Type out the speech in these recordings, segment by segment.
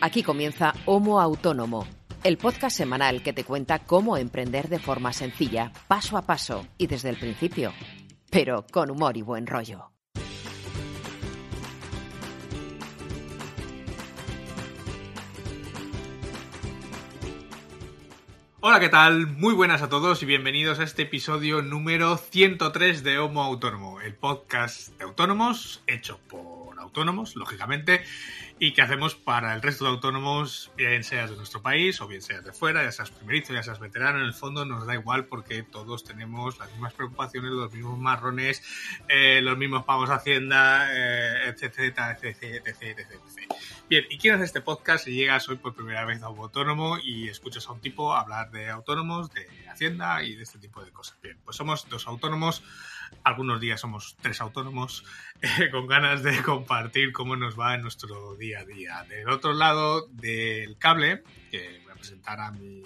Aquí comienza Homo Autónomo, el podcast semanal que te cuenta cómo emprender de forma sencilla, paso a paso y desde el principio, pero con humor y buen rollo. Hola, ¿qué tal? Muy buenas a todos y bienvenidos a este episodio número 103 de Homo Autónomo, el podcast de autónomos hecho por autónomos, lógicamente, y que hacemos para el resto de autónomos, bien seas de nuestro país o bien seas de fuera, ya seas primerizo, ya seas veterano, en el fondo nos da igual porque todos tenemos las mismas preocupaciones, los mismos marrones, eh, los mismos pagos a Hacienda, eh, etcétera, etcétera, etcétera. Bien, ¿y quién hace este podcast si llegas hoy por primera vez a un autónomo y escuchas a un tipo hablar de autónomos, de Hacienda y de este tipo de cosas? Bien, pues somos dos autónomos algunos días somos tres autónomos eh, con ganas de compartir cómo nos va en nuestro día a día. Del otro lado del cable, que voy a presentar a mi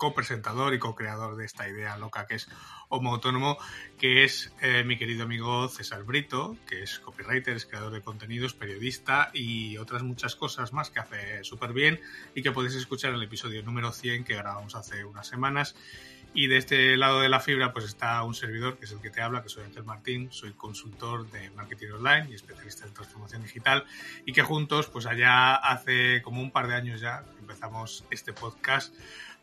copresentador y co-creador de esta idea loca que es Homo Autónomo, que es eh, mi querido amigo César Brito, que es copywriter, es creador de contenidos, periodista y otras muchas cosas más que hace súper bien y que podéis escuchar en el episodio número 100 que grabamos hace unas semanas y de este lado de la fibra pues está un servidor que es el que te habla, que soy Ángel Martín, soy consultor de marketing online y especialista en transformación digital y que juntos pues allá hace como un par de años ya empezamos este podcast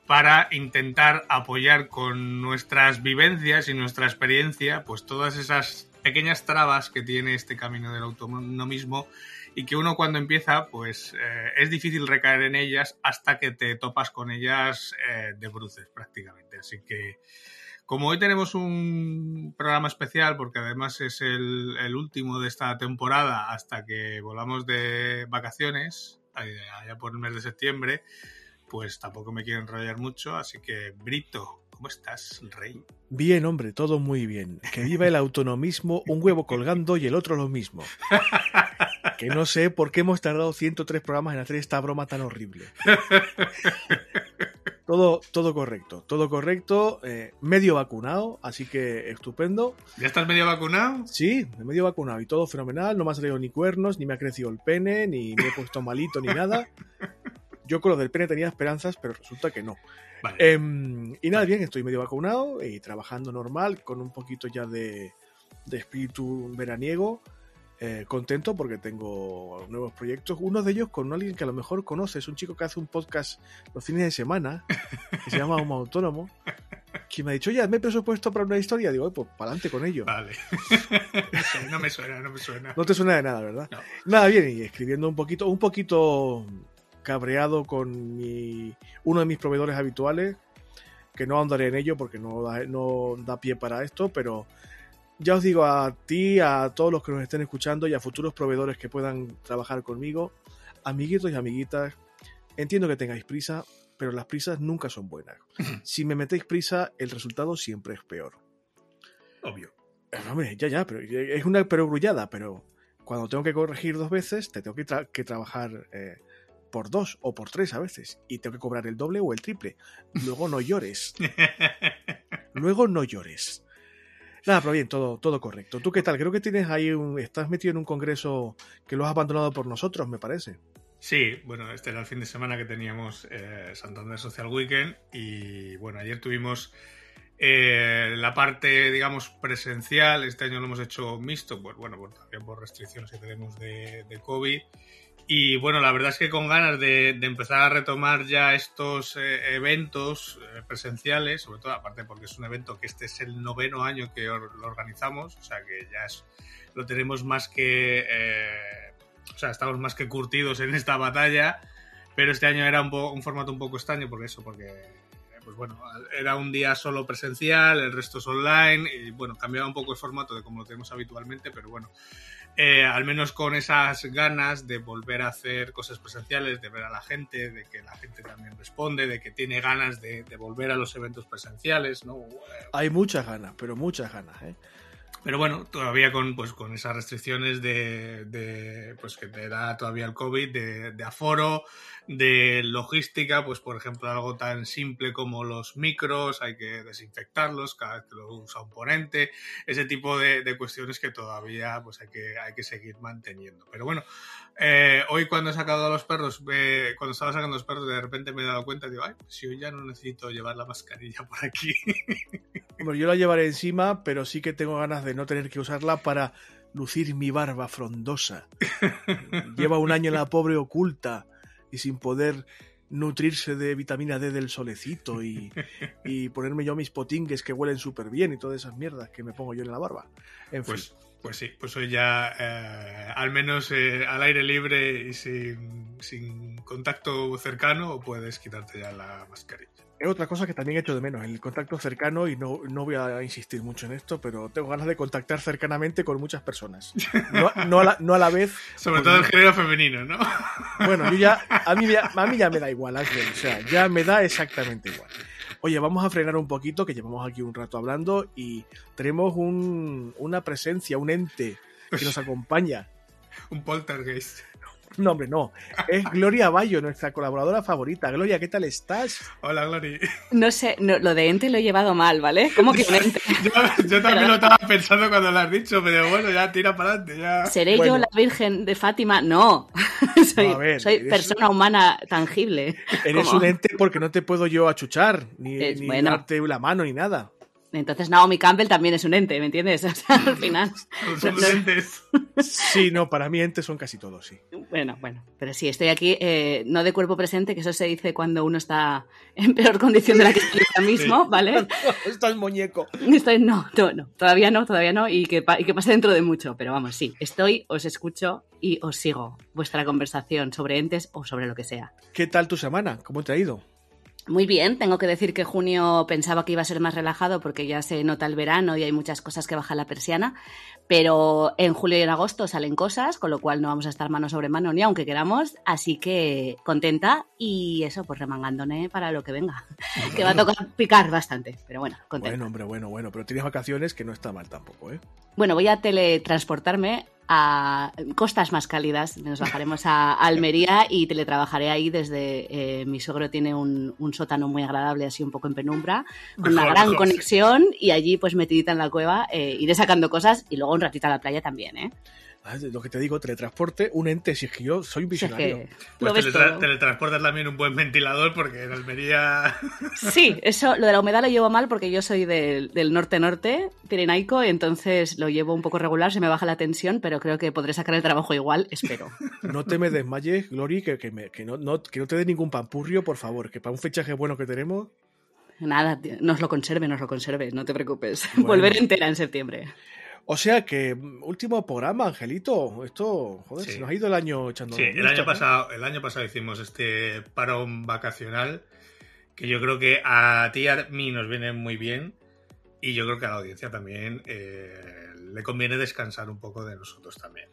para intentar apoyar con nuestras vivencias y nuestra experiencia pues todas esas pequeñas trabas que tiene este camino del autonomismo y que uno cuando empieza, pues eh, es difícil recaer en ellas hasta que te topas con ellas eh, de bruces prácticamente. Así que como hoy tenemos un programa especial, porque además es el, el último de esta temporada hasta que volamos de vacaciones, allá por el mes de septiembre, pues tampoco me quiero enrollar mucho, así que Brito, ¿Cómo estás, Rey? Bien, hombre, todo muy bien. Que viva el autonomismo, un huevo colgando y el otro lo mismo. Que no sé por qué hemos tardado 103 programas en hacer esta broma tan horrible. Todo, todo correcto, todo correcto. Eh, medio vacunado, así que estupendo. ¿Ya estás medio vacunado? Sí, medio vacunado y todo fenomenal. No me ha salido ni cuernos, ni me ha crecido el pene, ni me he puesto malito, ni nada. Yo con lo del pene tenía esperanzas, pero resulta que no. Vale. Eh, y nada, bien, estoy medio vacunado y trabajando normal, con un poquito ya de, de espíritu veraniego. Eh, contento porque tengo nuevos proyectos. Uno de ellos con alguien que a lo mejor conoces, un chico que hace un podcast los fines de semana, que se llama Homo Autónomo, que me ha dicho, ya, me he presupuesto para una historia. Digo, pues para adelante con ello. Vale. no me suena, no me suena. No te suena de nada, ¿verdad? No. Nada, bien, y escribiendo un poquito, un poquito cabreado con mi, uno de mis proveedores habituales, que no andaré en ello porque no da, no da pie para esto, pero ya os digo a ti, a todos los que nos estén escuchando y a futuros proveedores que puedan trabajar conmigo, amiguitos y amiguitas, entiendo que tengáis prisa, pero las prisas nunca son buenas. si me metéis prisa, el resultado siempre es peor. Obvio. Hombre, ya, ya, pero es una perogrullada, pero cuando tengo que corregir dos veces, te tengo que, tra que trabajar eh, por dos o por tres a veces y tengo que cobrar el doble o el triple. Luego no llores. Luego no llores. Nada, pero bien, todo, todo correcto. ¿Tú qué tal? Creo que tienes ahí un. Estás metido en un congreso que lo has abandonado por nosotros, me parece. Sí, bueno, este era el fin de semana que teníamos eh, Santander Social Weekend y bueno, ayer tuvimos eh, la parte, digamos, presencial. Este año lo hemos hecho mixto, pues bueno, por, también por restricciones que tenemos de COVID. Y bueno, la verdad es que con ganas de, empezar a retomar ya estos eh, eventos eh, presenciales, sobre todo aparte porque es un evento que este es el noveno año que or lo organizamos, o sea que ya es, lo tenemos más que, eh, o sea, estamos más que curtidos en esta batalla, pero este año era un, un formato un poco extraño por eso, porque pues bueno, era un día solo presencial, el resto es online, y bueno, cambiaba un poco el formato de como lo tenemos habitualmente, pero bueno, eh, al menos con esas ganas de volver a hacer cosas presenciales, de ver a la gente, de que la gente también responde, de que tiene ganas de, de volver a los eventos presenciales, ¿no? Hay muchas ganas, pero muchas ganas, ¿eh? pero bueno, todavía con, pues, con esas restricciones de, de pues, que te da todavía el COVID, de, de, aforo, de logística, pues por ejemplo algo tan simple como los micros, hay que desinfectarlos cada vez que lo usa un ponente, ese tipo de, de cuestiones que todavía pues, hay, que, hay que seguir manteniendo. Pero bueno, eh, hoy cuando he sacado a los perros, eh, cuando estaba sacando a los perros, de repente me he dado cuenta, digo, ay, si hoy ya no necesito llevar la mascarilla por aquí. Bueno, yo la llevaré encima, pero sí que tengo ganas de no tener que usarla para lucir mi barba frondosa. Lleva un año la pobre oculta y sin poder nutrirse de vitamina D del solecito y, y ponerme yo mis potingues que huelen súper bien y todas esas mierdas que me pongo yo en la barba. En pues, pues sí, pues hoy ya eh, al menos eh, al aire libre y sin, sin contacto cercano puedes quitarte ya la mascarilla es otra cosa que también he hecho de menos, el contacto cercano, y no, no voy a insistir mucho en esto, pero tengo ganas de contactar cercanamente con muchas personas. No, no, a, la, no a, la, vez. Sobre todo el género femenino, ¿no? Bueno, yo ya, a, mí, a mí ya me da igual, Axel, o sea, ya me da exactamente igual. Oye, vamos a frenar un poquito, que llevamos aquí un rato hablando, y tenemos un, una presencia, un ente que nos acompaña. un poltergeist. No, hombre, no. Es Gloria Bayo, nuestra colaboradora favorita. Gloria, ¿qué tal estás? Hola, Gloria. No sé, lo de ente lo he llevado mal, ¿vale? ¿Cómo que ente? yo, también lo estaba pensando cuando lo has dicho, pero bueno, ya tira para adelante. Ya. ¿Seré yo la Virgen de Fátima? No. soy, persona humana tangible. Eres un ente porque no te puedo yo achuchar, ni, ni darte la mano, ni nada. Entonces Naomi Campbell también es un ente, ¿me entiendes? O sea, al final. Son entes. Sí, no, para mí entes son casi todos, sí. Bueno, bueno, pero sí, estoy aquí, eh, no de cuerpo presente, que eso se dice cuando uno está en peor condición de la que estoy ahora mismo, ¿vale? estás muñeco. Estoy, no, no, no, todavía no, todavía no, y que, y que pase dentro de mucho, pero vamos, sí, estoy, os escucho y os sigo vuestra conversación sobre entes o sobre lo que sea. ¿Qué tal tu semana? ¿Cómo te ha ido? Muy bien, tengo que decir que junio pensaba que iba a ser más relajado porque ya se nota el verano y hay muchas cosas que bajan la persiana, pero en julio y en agosto salen cosas, con lo cual no vamos a estar mano sobre mano ni aunque queramos, así que contenta y eso, pues remangándome para lo que venga, que va a tocar picar bastante, pero bueno, contenta. Bueno, hombre, bueno, bueno, pero tienes vacaciones que no está mal tampoco, ¿eh? Bueno, voy a teletransportarme a costas más cálidas. Nos bajaremos a Almería y teletrabajaré ahí desde... Eh, mi suegro tiene un, sótano muy agradable, así un poco en penumbra, con una gran conexión y allí pues metidita en la cueva eh, iré sacando cosas y luego un ratito a la playa también, ¿eh? Ah, lo que te digo, teletransporte, un ente, si es que yo soy un visionario. pues teletransportas también un buen ventilador porque en Almería... Sí, eso, lo de la humedad lo llevo mal porque yo soy del, norte-norte, pirenaico, entonces lo llevo un poco regular, se me baja la tensión, pero creo que podré sacar el trabajo igual, espero. No te me desmayes, Glory, que, que, no, no, que no te dé ningún pampurrio, por favor, que para un fechaje bueno que tenemos... Nada, nos lo conserve, nos lo conserve, no te preocupes. Volveré entera en septiembre. O sea que, mm, último programa, Angelito. Esto, joder, se nos ha ido el año echando. Sí, el año, pasado, el año pasado hicimos este parón vacacional que yo creo que a ti y a mí nos viene muy bien y yo creo que a la audiencia también eh, le conviene descansar un poco de nosotros también.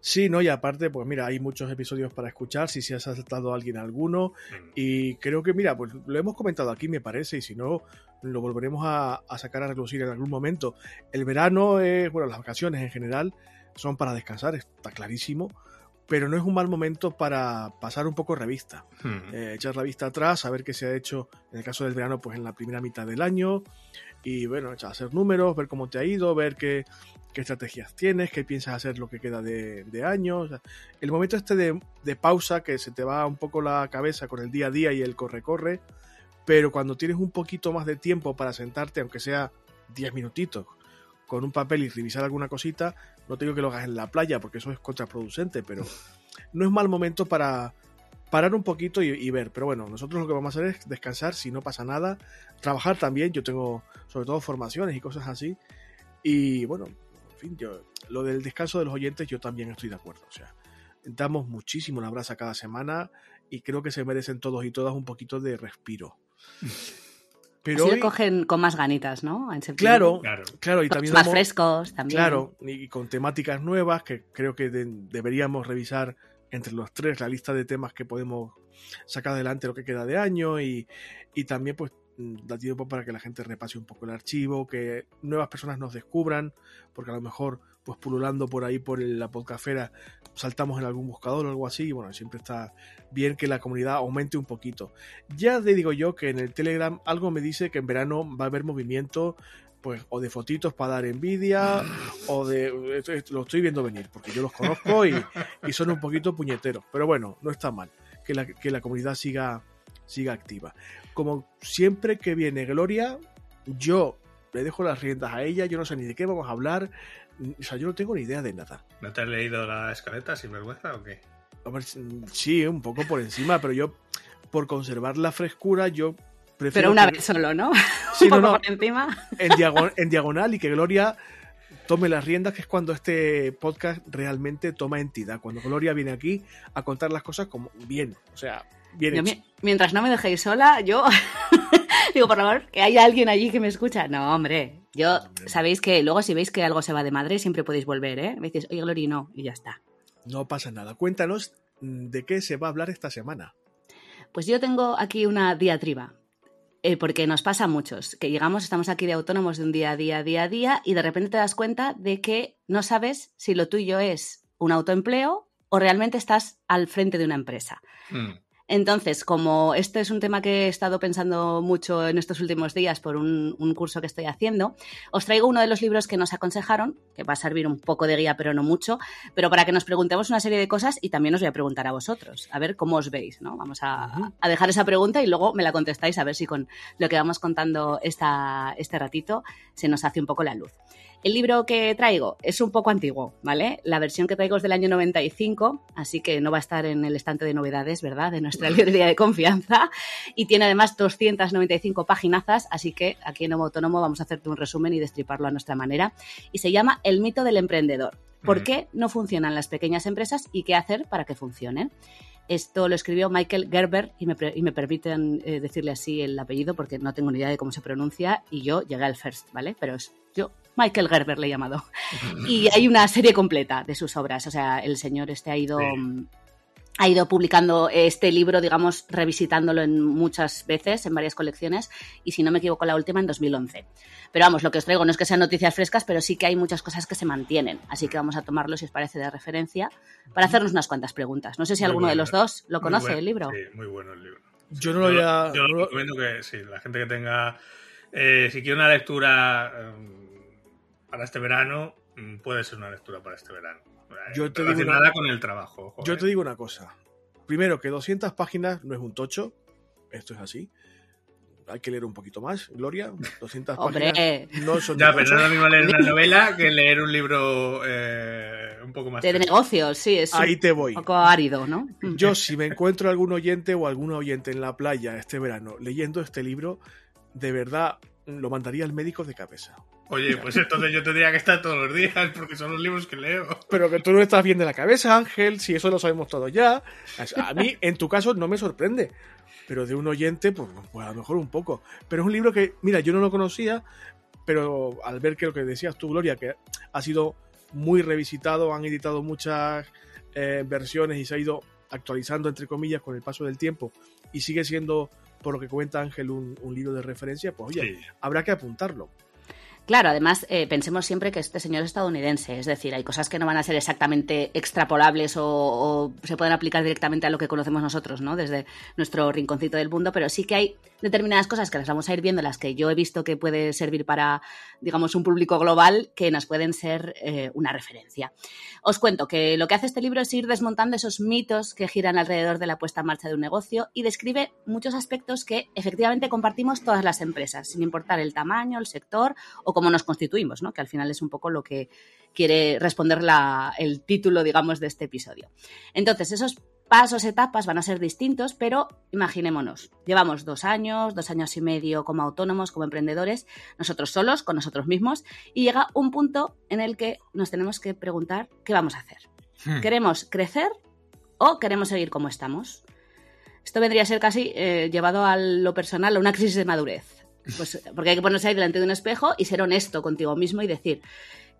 Sí, no, y aparte, pues mira, hay muchos episodios para escuchar, si se ha saltado alguien alguno, mm. y creo que, mira, pues lo hemos comentado aquí, me parece, y si no, lo volveremos a, sacar a relucir en algún momento. El verano, es, bueno, las vacaciones en general son para descansar, está clarísimo, pero no es un mal momento para pasar un poco revista, hmm. eh, echar la vista atrás, saber qué se ha hecho en el caso del verano, pues en la primera mitad del año, y bueno, hacer números, ver cómo te ha ido, ver qué, qué estrategias tienes, qué piensas hacer lo que queda de, de año. el momento este de, de, pausa, que se te va un poco la cabeza con el día a día y el corre-corre, pero cuando tienes un poquito más de tiempo para sentarte, aunque sea 10 minutitos, con un papel y revisar alguna cosita, no te digo que lo hagas en la playa, porque eso es contraproducente, pero no es mal momento para parar un poquito y, ver. Pero bueno, nosotros lo que vamos a hacer es descansar si no pasa nada, trabajar también, yo tengo sobre todo formaciones y cosas así, y bueno, en fin, yo, lo del descanso de los oyentes yo también estoy de acuerdo, o sea, damos muchísimo la brasa cada semana y creo que se merecen todos y todas un poquito de respiro. Pero Así cogen con más ganitas, ¿no? claro, claro, y también más frescos también. Claro, y con temáticas nuevas que creo que deberíamos revisar entre los tres la lista de temas que podemos sacar adelante lo que queda de año y, y también pues mm, da tiempo para que la gente repase un poco el archivo, que nuevas personas nos descubran, porque a lo mejor, pues pululando por ahí por la podcafera, saltamos en algún buscador o algo así, y bueno, siempre está bien que la comunidad aumente un poquito. Ya te digo yo que en el Telegram algo me dice que en verano va a haber movimiento, pues, o de fotitos para dar envidia, o de. Lo estoy viendo venir, porque yo los conozco y, y son un poquito puñeteros. Pero bueno, no está mal que la, que la comunidad siga, siga activa. Como siempre que viene Gloria, yo le dejo las riendas a ella, yo no sé ni de qué vamos a hablar, o sea, yo no tengo ni idea de nada. ¿No te has leído la escaleta sin vergüenza o qué? sí, un poco por encima, pero yo, por conservar la frescura, yo prefiero. Pero una vez solo, ¿no? Sí, un poco por encima. En, en diagonal y que Gloria tome las riendas, que es cuando este podcast realmente toma entidad. Cuando Gloria viene aquí a contar las cosas como bien, o sea, bien Mientras no me dejéis sola, yo digo, por favor, que haya alguien allí que me escucha. No, hombre, yo sabéis que luego si veis que algo se va de madre, siempre podéis volver, ¿eh? Me dices, oye, Gloria, no, y ya está. No pasa nada. Cuéntanos mm, de qué se va a hablar esta semana. Pues yo tengo aquí una diatriba. Eh, porque nos pasa a muchos, que llegamos, estamos aquí de autónomos de un día a día, día a día, y de repente te das cuenta de que no sabes si lo tuyo es un autoempleo o realmente estás al frente de una empresa. Hmm. Entonces, como este es un tema que he estado pensando mucho en estos últimos días por un, curso que estoy haciendo, os traigo uno de los libros que nos aconsejaron, que va a servir un poco de guía, pero no mucho, pero para que nos preguntemos una serie de cosas y también os voy a preguntar a vosotros, a ver cómo os veis, ¿no? Vamos a, dejar esa pregunta y luego me la contestáis a ver si con lo que vamos contando esta, este ratito se nos hace un poco la luz. El libro que traigo es un poco antiguo, ¿vale? La versión que traigo es del año 95, así que no va a estar en el estante de novedades, ¿verdad? De nuestra librería de confianza. Y tiene además 295 paginazas, así que aquí en Homo Autónomo vamos a hacerte un resumen y destriparlo a nuestra manera. Y se llama El mito del emprendedor. ¿Por qué no funcionan las pequeñas empresas y qué hacer para que funcionen? Esto lo escribió Michael Gerber y me, permiten eh, decirle así el apellido porque no tengo ni idea de cómo se pronuncia y yo llegué al first, ¿vale? Pero es yo Michael Gerber le he llamado. Y hay una serie completa de sus obras. O sea, el señor este ha ido. Ha ido publicando este libro, digamos, revisitándolo en muchas veces, en varias colecciones, y si no me equivoco, la última en 2011. Pero vamos, lo que os traigo no es que sean noticias frescas, pero sí que hay muchas cosas que se mantienen. Así que vamos a tomarlo, si os parece, de referencia, para hacernos unas cuantas preguntas. No sé si alguno de los dos lo conoce, el libro. Sí, muy bueno el libro. Yo no lo había... Yo, recomiendo que, sí, la gente que tenga... Eh, si quiere una lectura... Em, para este verano mm, puede ser una lectura para este verano. Yo te digo nada con el trabajo. Yo te digo una cosa. Primero, que 200 páginas no es un tocho. Esto es así. Hay que leer un poquito más, Gloria. 200 páginas no son. Ya, pero no es lo mismo leer una novela que leer un libro eh, un poco más. De negocios, sí, es Ahí te voy. un poco árido, ¿no? Yo, si me encuentro algún oyente o algún oyente en la playa este verano leyendo este libro, de verdad lo mandaría al médico de cabeza. Oye, pues entonces yo tendría que estar todos los días porque son los libros que leo. Pero que tú no estás bien de la cabeza, Ángel, si eso lo sabemos todos ya. A mí, en tu caso, no me sorprende. Pero de un oyente, pues, pues, a lo mejor un poco. Pero es un libro que, mira, yo no lo conocía, pero al ver que lo que decías tú, Gloria, que ha sido muy revisitado, han editado muchas eh, versiones y se ha ido actualizando, entre comillas, con el paso del tiempo y sigue siendo, por lo que cuenta Ángel, un, libro de referencia, pues oye, habrá que apuntarlo. Claro, además eh, pensemos siempre que este señor es estadounidense, es decir, hay cosas que no van a ser exactamente extrapolables o, se pueden aplicar directamente a lo que conocemos nosotros, ¿no? Desde nuestro rinconcito del mundo, pero sí que hay determinadas cosas que las vamos a ir viendo, las que yo he visto que puede servir para, digamos, un público global, que nos pueden ser eh, una referencia. Os cuento que lo que hace este libro es ir desmontando esos mitos que giran alrededor de la puesta en marcha de un negocio y describe muchos aspectos que efectivamente compartimos todas las empresas, sin importar el tamaño, el sector o cómo nos constituimos, ¿no? que al final es un poco lo que quiere responder el título, digamos, de este episodio. Entonces, esos pasos, etapas van a ser distintos, pero imaginémonos, llevamos dos años, dos años y medio como autónomos, como emprendedores, nosotros solos, con nosotros mismos, y llega un punto en el que nos tenemos que preguntar qué vamos a hacer. Hmm. ¿Queremos crecer o queremos seguir como estamos? Esto vendría a ser casi eh, llevado a lo personal, a una crisis de madurez. Pues, porque hay que ponerse ahí delante de un espejo y ser honesto contigo mismo y decir,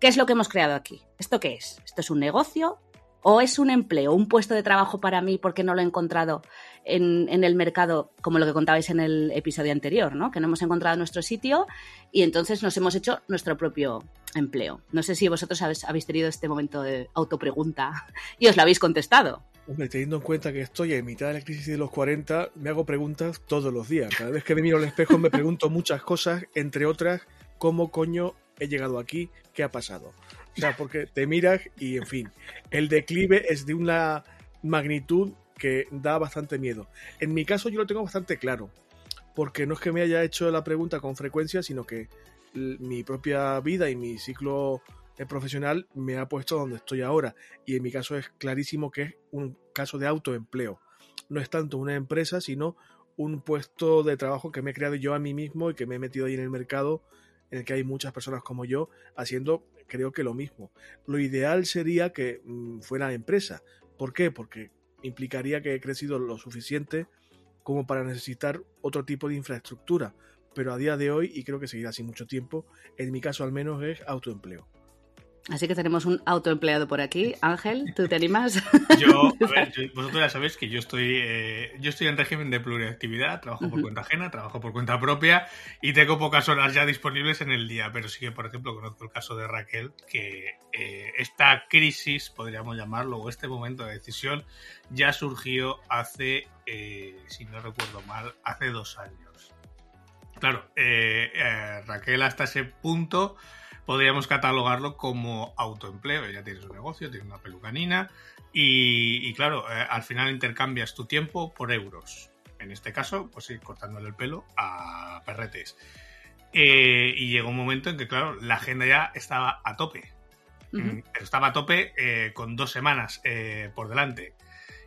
¿qué es lo que hemos creado aquí? ¿Esto qué es? ¿Esto es un negocio? O es un empleo, un puesto de trabajo para mí porque no lo he encontrado en, el mercado, como lo que contabais en el episodio anterior, ¿no? Que no hemos encontrado nuestro sitio y entonces nos hemos hecho nuestro propio empleo. No sé si vosotros habéis, habéis tenido este momento de autopregunta y os lo habéis contestado. Hombre, teniendo en cuenta que estoy en mitad de la crisis de los 40, me hago preguntas todos los días. Cada vez que me miro al espejo me pregunto muchas cosas, entre otras, ¿cómo coño he llegado aquí? ¿Qué ha pasado? O sea, porque te miras y, en fin, el declive es de una magnitud que da bastante miedo. En mi caso yo lo tengo bastante claro, porque no es que me haya hecho la pregunta con frecuencia, sino que mi propia vida y mi ciclo profesional me ha puesto donde estoy ahora. Y en mi caso es clarísimo que es un caso de autoempleo. No es tanto una empresa, sino un puesto de trabajo que me he creado yo a mí mismo y que me he metido ahí en el mercado en el que hay muchas personas como yo haciendo creo que lo mismo. Lo ideal sería que mm, fuera empresa. ¿Por qué? Porque implicaría que he crecido lo suficiente como para necesitar otro tipo de infraestructura. Pero a día de hoy, y creo que seguirá así mucho tiempo, en mi caso al menos es autoempleo. Así que tenemos un autoempleado por aquí. Ángel, ¿tú te animas? Yo, a ver, vosotros ya sabéis que yo estoy, eh, yo estoy en régimen de pluriactividad, trabajo por cuenta ajena, trabajo por cuenta propia y tengo pocas horas ya disponibles en el día, pero sí que, por ejemplo, conozco el caso de Raquel, que eh, esta crisis, podríamos llamarlo, o este momento de decisión, ya surgió hace, eh, si no recuerdo mal, hace dos años. Claro, Raquel hasta ese punto podríamos catalogarlo como autoempleo. Ella tiene su negocio, tiene una pelucanina y, claro, eh, al final intercambias tu tiempo por euros. En este caso, pues ir cortándole el pelo a perretes. Eh, y llegó un momento en que, claro, la agenda ya estaba a tope. Mm, estaba a tope eh, con dos semanas por delante.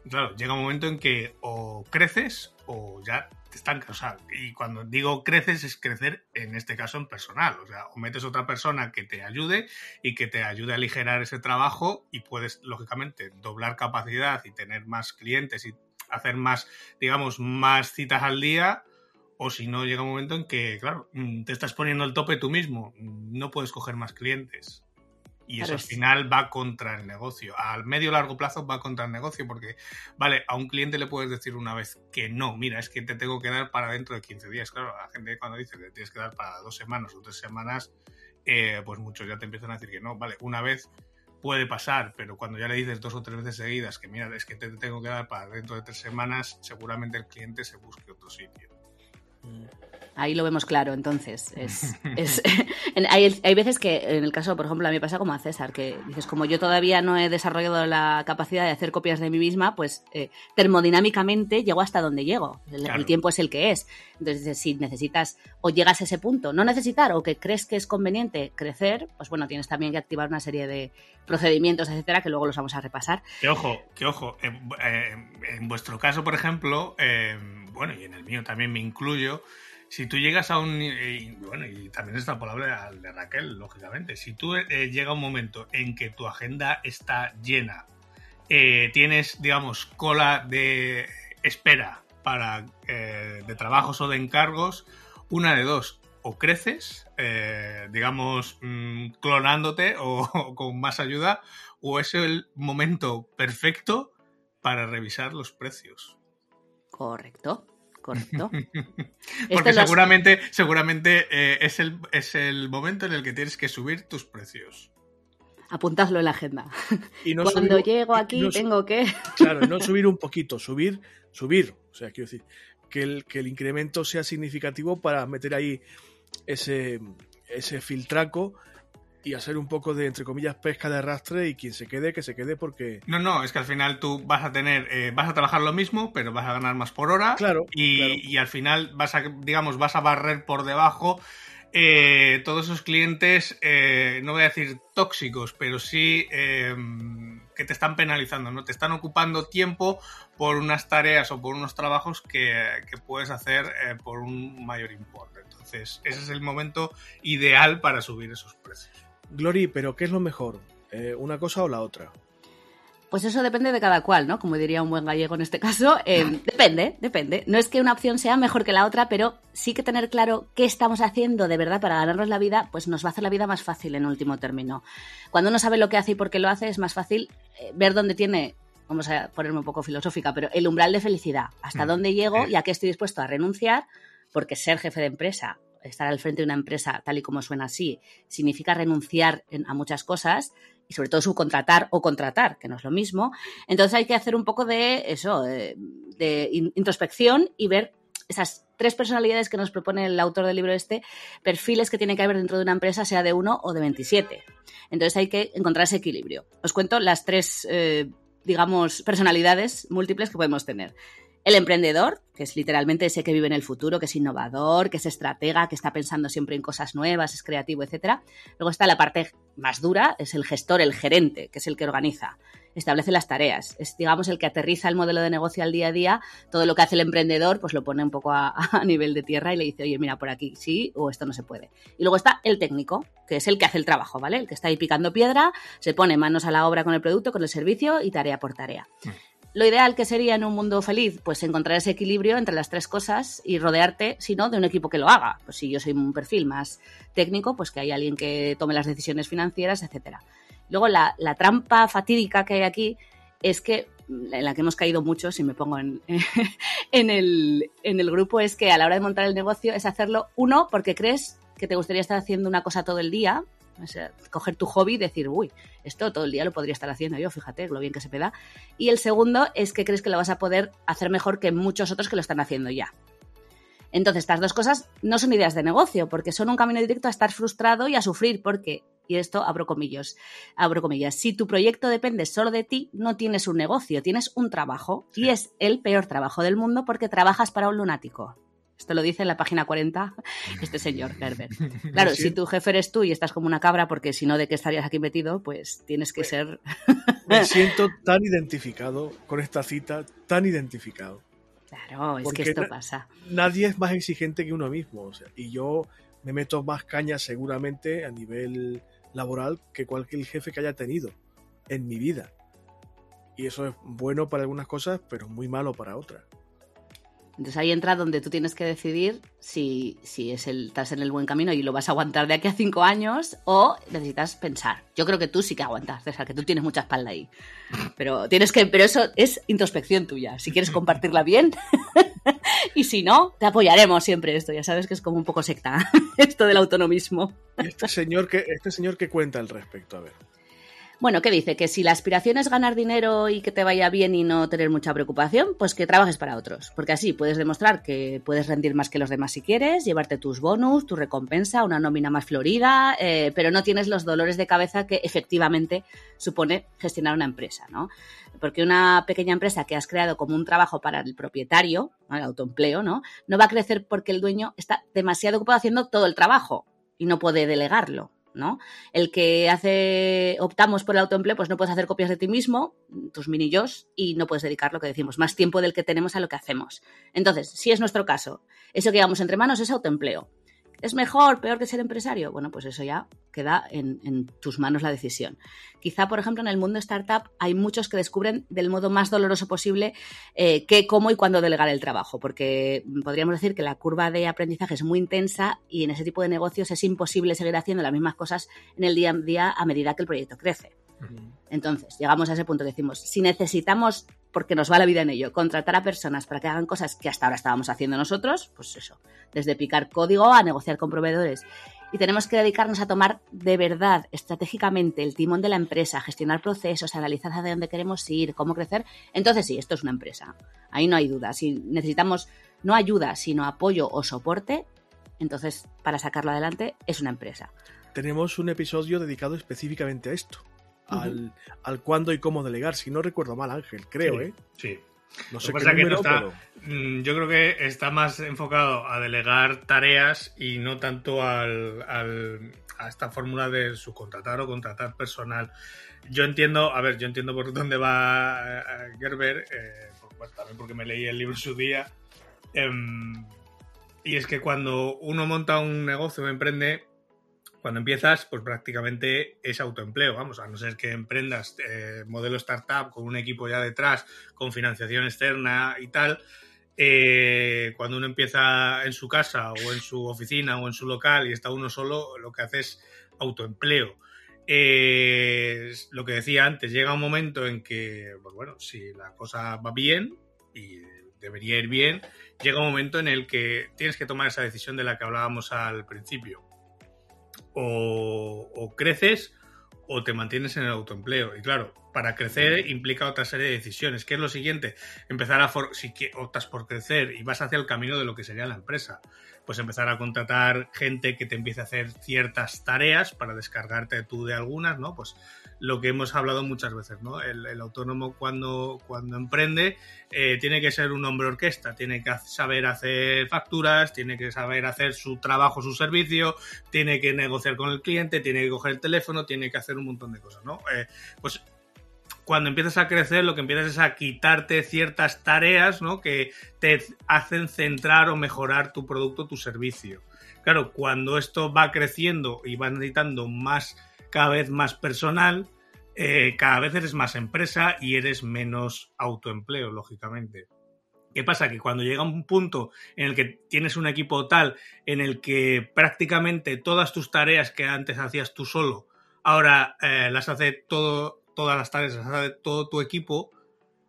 Y claro, llega un momento en que o creces o ya estancas. O sea, y cuando digo creces es crecer en este caso en personal. O sea, o metes otra persona que te ayude y que te ayude a aligerar ese trabajo y puedes, lógicamente, doblar capacidad y tener más clientes y hacer más, digamos, más citas al día. O si no, llega un momento en que, claro, mm, te estás poniendo el tope tú mismo. No puedes coger más clientes. Y eso al final va contra el negocio. Al medio largo plazo va contra el negocio porque, vale, a un cliente le puedes decir una vez que no, mira, es que te tengo que dar para dentro de 15 días. Claro, la gente cuando dice que tienes que dar para dos semanas o tres semanas, eh, pues muchos ya te empiezan a decir que no, vale, una vez puede pasar, pero cuando ya le dices dos o tres veces seguidas que mira, es que te tengo que dar para dentro de tres semanas, seguramente el cliente se busque otro sitio. Mm. Ahí lo vemos claro, entonces. Es, hay, hay, veces que, en el caso, por ejemplo, a mí me pasa como a César, que dices, como yo todavía no he desarrollado la capacidad de hacer copias de mí misma, pues eh, termodinámicamente llego hasta donde llego. El, tiempo es el que es. Entonces, si necesitas o llegas a ese punto, no necesitar o que crees que es conveniente crecer, pues bueno, tienes también que activar una serie de procedimientos, etcétera, que luego los vamos a repasar. Que ojo, que ojo, en, vuestro caso, por ejemplo, eh, bueno, y en el mío también me incluyo, si tú llegas a un. Y, bueno, y también esta palabra de Raquel, lógicamente. Si tú eh, llega un momento en que tu agenda está llena, eh, tienes, digamos, cola de espera para eh, de trabajos o de encargos, una de dos. O creces, digamos, mm, clonándote o con más ayuda, o es el momento perfecto para revisar los precios. Correcto correcto. Porque seguramente, seguramente eh, es, el, es el momento en el que tienes que subir tus precios. Apuntadlo en la agenda. Y no Cuando llego aquí tengo que... Claro, no subir un poquito, subir, subir. O sea, quiero decir, que el, que el incremento sea significativo para meter ahí ese, ese filtraco y hacer un poco de, entre comillas, pesca de arrastre y quien se quede, que se quede porque... No, no, es que al final tú vas a tener, eh, vas a trabajar lo mismo, pero vas a ganar más por hora. Claro. Y, y al final vas a, digamos, vas a barrer por debajo eh, todos esos clientes, eh, no voy a decir tóxicos, pero sí que te están penalizando, ¿no? Te están ocupando tiempo por unas tareas o por unos trabajos que, que puedes hacer por un mayor importe. Entonces, ese es el momento ideal para subir esos precios. Glory, pero ¿qué es lo mejor? Eh, ¿Una cosa o la otra? Pues eso depende de cada cual, ¿no? Como diría un buen gallego en este caso. Eh, depende, depende. No es que una opción sea mejor que la otra, pero sí que tener claro qué estamos haciendo de verdad para ganarnos la vida, pues nos va a hacer la vida más fácil en último término. Cuando uno sabe lo que hace y por qué lo hace, es más fácil eh, ver dónde tiene vamos a ponerme un poco filosófica, pero el umbral de felicidad, hasta mm. dónde llego y a qué estoy dispuesto a renunciar, porque ser jefe de empresa, estar al frente de una empresa tal y como suena así, significa renunciar a muchas cosas y sobre todo subcontratar o contratar, que no es lo mismo. Entonces hay que hacer un poco de eso, de, introspección y ver esas tres personalidades que nos propone el autor del libro este, perfiles que tiene que haber dentro de una empresa, sea de uno o de 27. Entonces hay que encontrar ese equilibrio. Os cuento las tres, eh, digamos, personalidades múltiples que podemos tener. El emprendedor, que es literalmente ese que vive en el futuro, que es innovador, que es estratega, que está pensando siempre en cosas nuevas, es creativo, etc. Luego está la parte más dura, es el gestor, el gerente, que es el que organiza, establece las tareas, es digamos el que aterriza el modelo de negocio al día a día, todo lo que hace el emprendedor pues lo pone un poco a, nivel de tierra y le dice, oye, mira, por aquí sí o esto no se puede. Y luego está el técnico, que es el que hace el trabajo, ¿vale? El que está ahí picando piedra, se pone manos a la obra con el producto, con el servicio y tarea por tarea. Mm. Lo ideal que sería en un mundo feliz, pues encontrar ese equilibrio entre las tres cosas y rodearte, si no, de un equipo que lo haga. Pues si yo soy un perfil más técnico, pues que hay alguien que tome las decisiones financieras, etcétera. Luego la, trampa fatídica que hay aquí es que en la que hemos caído mucho, si me pongo en, en, el, en el grupo, es que a la hora de montar el negocio es hacerlo, uno, porque crees que te gustaría estar haciendo una cosa todo el día, o sea, coger tu hobby y decir, uy, esto todo el día lo podría estar haciendo yo, fíjate lo bien que se peda. Y el segundo es que crees que lo vas a poder hacer mejor que muchos otros que lo están haciendo ya. Entonces, estas dos cosas no son ideas de negocio, porque son un camino directo a estar frustrado y a sufrir, porque, y esto abro comillas, abro comillas, si tu proyecto depende solo de ti, no tienes un negocio, tienes un trabajo, y es el peor trabajo del mundo porque trabajas para un lunático. Esto lo dice en la página 40 este señor Herbert. Claro, si tu jefe eres tú y estás como una cabra, porque si no, ¿de qué estarías aquí metido? Pues tienes que ser... Me siento tan identificado con esta cita, tan identificado. Claro, es que esto pasa. Nadie es más exigente que uno mismo. y yo me meto más caña seguramente a nivel laboral que cualquier jefe que haya tenido en mi vida. Y eso es bueno para algunas cosas, pero muy malo para otras. Entonces ahí entra donde tú tienes que decidir si, si es el, estás en el buen camino y lo vas a aguantar de aquí a cinco años o necesitas pensar. Yo creo que tú sí que aguantas, César, que tú tienes mucha espalda ahí. Pero tienes que, pero eso es introspección tuya. Si quieres compartirla bien y si no, te apoyaremos siempre esto. Ya sabes que es como un poco secta esto del autonomismo. este señor que, este señor que cuenta al respecto, a ver. Bueno, ¿qué dice? Que si la aspiración es ganar dinero y que te vaya bien y no tener mucha preocupación, pues que trabajes para otros. Porque así puedes demostrar que puedes rendir más que los demás si quieres, llevarte tus bonus, tu recompensa, una nómina más florida, eh, pero no tienes los dolores de cabeza que efectivamente supone gestionar una empresa, ¿no? Porque una pequeña empresa que has creado como un trabajo para el propietario, el autoempleo, ¿no? No va a crecer porque el dueño está demasiado ocupado haciendo todo el trabajo y no puede delegarlo. ¿No? El que hace, optamos por el autoempleo, pues no puedes hacer copias de ti mismo, tus mini y no puedes dedicar lo que decimos, más tiempo del que tenemos a lo que hacemos. Entonces, si es nuestro caso, eso que llevamos entre manos es autoempleo. ¿Es mejor, peor que ser empresario? Bueno, pues eso ya queda en, tus manos la decisión. Quizá, por ejemplo, en el mundo startup hay muchos que descubren del modo más doloroso posible eh, qué, cómo y cuándo delegar el trabajo, porque podríamos decir que la curva de aprendizaje es muy intensa y en ese tipo de negocios es imposible seguir haciendo las mismas cosas en el día a día a medida que el proyecto crece. Entonces, llegamos a ese punto que decimos, si necesitamos porque nos va la vida en ello. Contratar a personas para que hagan cosas que hasta ahora estábamos haciendo nosotros, pues eso, desde picar código a negociar con proveedores. Y tenemos que dedicarnos a tomar de verdad, estratégicamente, el timón de la empresa, gestionar procesos, analizar hacia dónde queremos ir, cómo crecer. Entonces sí, esto es una empresa. Ahí no hay duda. Si necesitamos no ayuda, sino apoyo o soporte, entonces para sacarlo adelante es una empresa. Tenemos un episodio dedicado específicamente a esto al, al cuándo y cómo delegar. Si no recuerdo mal, Ángel, creo, ¿eh? Sí. No sé qué número, está, mm, Yo creo que está más enfocado a delegar tareas y no tanto al, a esta fórmula de subcontratar o contratar personal. Yo entiendo, a ver, yo entiendo por dónde va eh, Gerber, eh, también porque me leí el libro en su día. Em, y es que cuando uno monta un negocio, emprende, cuando empiezas, pues prácticamente es autoempleo, vamos, a no ser que emprendas eh, modelo startup con un equipo ya detrás, con financiación externa y tal. Eh, cuando uno empieza en su casa o en su oficina o en su local y está uno solo, lo que hace es autoempleo. Eh, lo que decía antes, llega un momento en que, pues bueno, si la cosa va bien y debería ir bien, llega un momento en el que tienes que tomar esa decisión de la que hablábamos al principio o, creces o te mantienes en el autoempleo. Y claro, para crecer implica otra serie de decisiones. ¿Qué es lo siguiente? Empezar a, si optas por crecer y vas hacia el camino de lo que sería la empresa, pues empezar a contratar gente que te empiece a hacer ciertas tareas para descargarte tú de algunas, ¿no? Pues lo que hemos hablado muchas veces, ¿no? El, autónomo cuando, cuando emprende eh, tiene que ser un hombre orquesta, tiene que saber hacer facturas, tiene que saber hacer su trabajo, su servicio, tiene que negociar con el cliente, tiene que coger el teléfono, tiene que hacer un montón de cosas, ¿no? Eh, pues cuando empiezas a crecer, lo que empiezas es a quitarte ciertas tareas, ¿no? Que te hacen centrar o mejorar tu producto, tu servicio. Claro, cuando esto va creciendo y va necesitando más cada vez más personal, eh, cada vez eres más empresa y eres menos autoempleo, lógicamente. ¿Qué pasa? Que cuando llega un punto en el que tienes un equipo tal, en el que prácticamente todas tus tareas que antes hacías tú solo, ahora eh, las hace todo, todas las tareas, las todo tu equipo,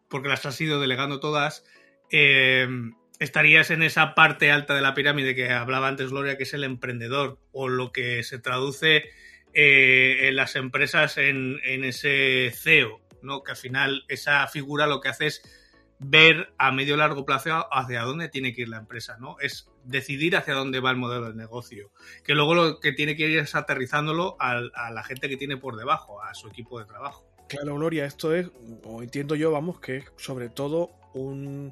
porque las has ido delegando todas, eh, estarías en esa parte alta de la pirámide que hablaba antes Gloria, que es el emprendedor, o lo que se traduce eh, en las empresas en, ese CEO, ¿no? Que al final esa figura lo que hace es ver a medio largo plazo hacia dónde tiene que ir la empresa, ¿no? Es decidir hacia dónde va el modelo de negocio. Que luego lo que tiene que ir es aterrizándolo a, la gente que tiene por debajo, a su equipo de trabajo. Claro, Gloria, esto es, o entiendo yo, vamos, que es sobre todo un,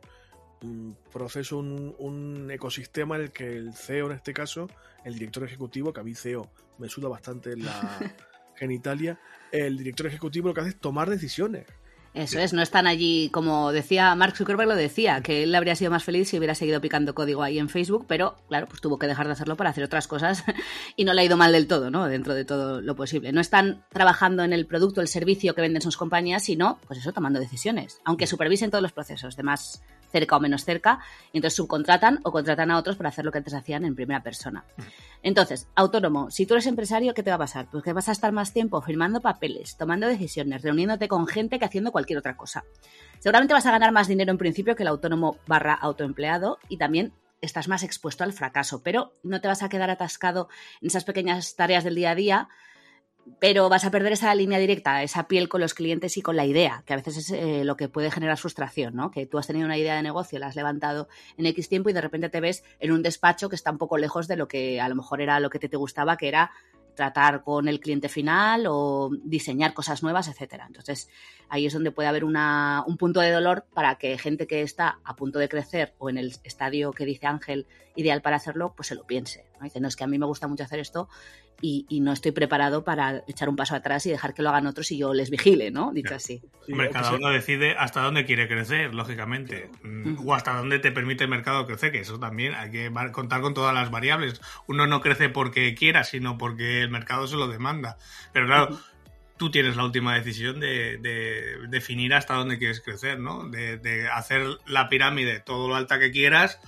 proceso, un, un, ecosistema en el que el CEO en este caso, el director ejecutivo, que a mí CEO me suda bastante la genitalia, el director ejecutivo lo que hace es tomar decisiones. Eso es, no están allí, como decía Mark Zuckerberg lo decía, que él habría sido más feliz si hubiera seguido picando código ahí en Facebook, pero claro, pues tuvo que dejar de hacerlo para hacer otras cosas y no le ha ido mal del todo, ¿no? Dentro de todo lo posible. No están trabajando en el producto, el servicio que venden sus compañías, sino, pues eso, tomando decisiones, aunque supervisen todos los procesos, de más cerca o menos cerca, y entonces subcontratan o contratan a otros para hacer lo que antes hacían en primera persona. Entonces, autónomo, si tú eres empresario, ¿qué te va a pasar? Pues que vas a estar más tiempo firmando papeles, tomando decisiones, reuniéndote con gente que haciendo cualquier otra cosa. Seguramente vas a ganar más dinero en principio que el autónomo barra autoempleado y también estás más expuesto al fracaso, pero no te vas a quedar atascado en esas pequeñas tareas del día a día, pero vas a perder esa línea directa, esa piel con los clientes y con la idea, que a veces es eh, lo que puede generar frustración, ¿no? Que tú has tenido una idea de negocio, la has levantado en X tiempo y de repente te ves en un despacho que está un poco lejos de lo que a lo mejor era lo que te, te gustaba, que era tratar con el cliente final o diseñar cosas nuevas, etcétera. Entonces, ahí es donde puede haber un punto de dolor para que gente que está a punto de crecer o en el estadio que dice Ángel ideal para hacerlo, pues se lo piense. ¿no? No, es que a mí me gusta mucho hacer esto y, no estoy preparado para echar un paso atrás y dejar que lo hagan otros y yo les vigile, ¿no? Dicho así. Hombre, cada uno decide hasta dónde quiere crecer, lógicamente, mm, o hasta dónde te permite el mercado crecer, que eso también hay que contar con todas las variables. Uno no crece porque quiera, sino porque el mercado se lo demanda. Pero claro, tú tienes la última decisión de, definir hasta dónde quieres crecer, ¿no? De, hacer la pirámide todo lo alta que quieras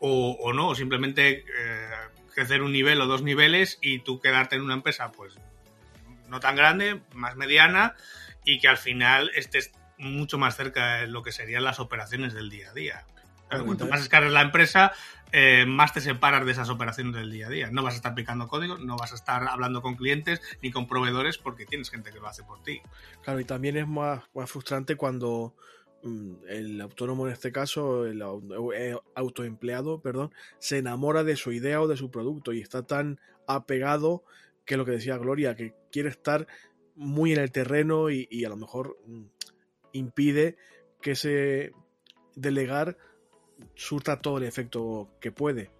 o, o no, simplemente eh, crecer un nivel o dos niveles y tú quedarte en una empresa, pues no tan grande, más mediana y que al final estés mucho más cerca de lo que serían las operaciones del día a día. cuanto más escala es la empresa, eh, más te separas de esas operaciones del día a día. No vas a estar aplicando código, no vas a estar hablando con clientes ni con proveedores porque tienes gente que lo hace por ti. Claro, y también es más, más frustrante cuando el autónomo en este caso, el eh, autoempleado, perdón, se enamora de su idea o de su producto y está tan apegado que lo que decía Gloria, que quiere estar muy en el terreno y, a lo mejor mm, impide que ese delegar surta todo el efecto que puede.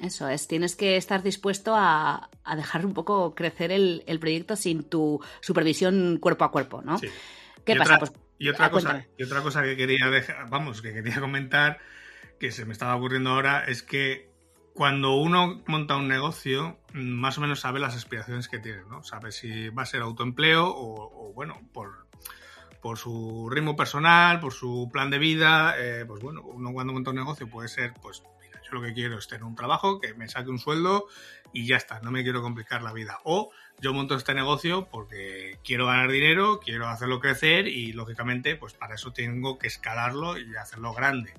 Eso es, tienes que estar dispuesto a, dejar un poco crecer el, proyecto sin tu supervisión cuerpo a cuerpo, ¿no? ¿Qué pasa? pues y otra, cosa, y otra cosa que quería dejar, vamos, que quería comentar, que se me estaba ocurriendo ahora, es que cuando uno monta un negocio, más o menos sabe las aspiraciones que tiene, ¿no? Sabe si va a ser autoempleo o, bueno, por, por su ritmo personal, por su plan de vida, eh, pues bueno, uno cuando monta un negocio puede ser, pues, mira, yo lo que quiero es tener un trabajo, que me saque un sueldo y ya está, no me quiero complicar la vida. O yo monto este negocio porque quiero ganar dinero, quiero hacerlo crecer y lógicamente, pues para eso tengo que escalarlo y hacerlo grande.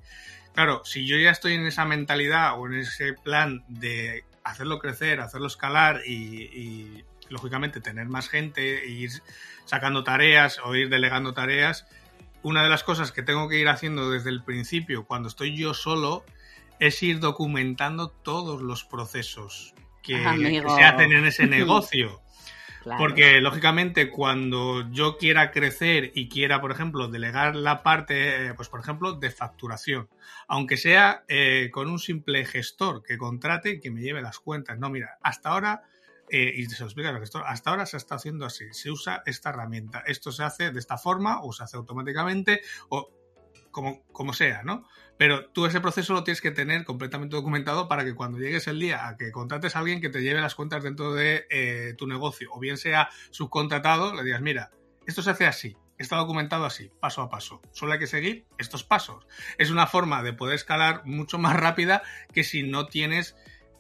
Claro, si yo ya estoy en esa mentalidad o en ese plan de hacerlo crecer, hacerlo escalar y, lógicamente tener más gente e ir sacando tareas o ir delegando tareas, una de las cosas que tengo que ir haciendo desde el principio, cuando estoy yo solo, es ir documentando todos los procesos que, que se hacen en ese negocio. Porque, lógicamente, cuando yo quiera crecer y quiera, por ejemplo, delegar la parte, eh, pues, por ejemplo, de facturación, aunque sea eh, con un simple gestor que contrate y que me lleve las cuentas. No, mira, hasta ahora, eh, y se lo explica el gestor, hasta ahora se está haciendo así, se usa esta herramienta, esto se hace de esta forma o se hace automáticamente o como, como sea, ¿no? Pero tú ese proceso lo tienes que tener completamente documentado para que cuando llegues el día a que contrates a alguien que te lleve las cuentas dentro de eh, tu negocio, o bien sea subcontratado, le digas, mira, esto se hace así, está documentado así, paso a paso. Solo hay que seguir estos pasos. Es una forma de poder escalar mucho más rápida que si no tienes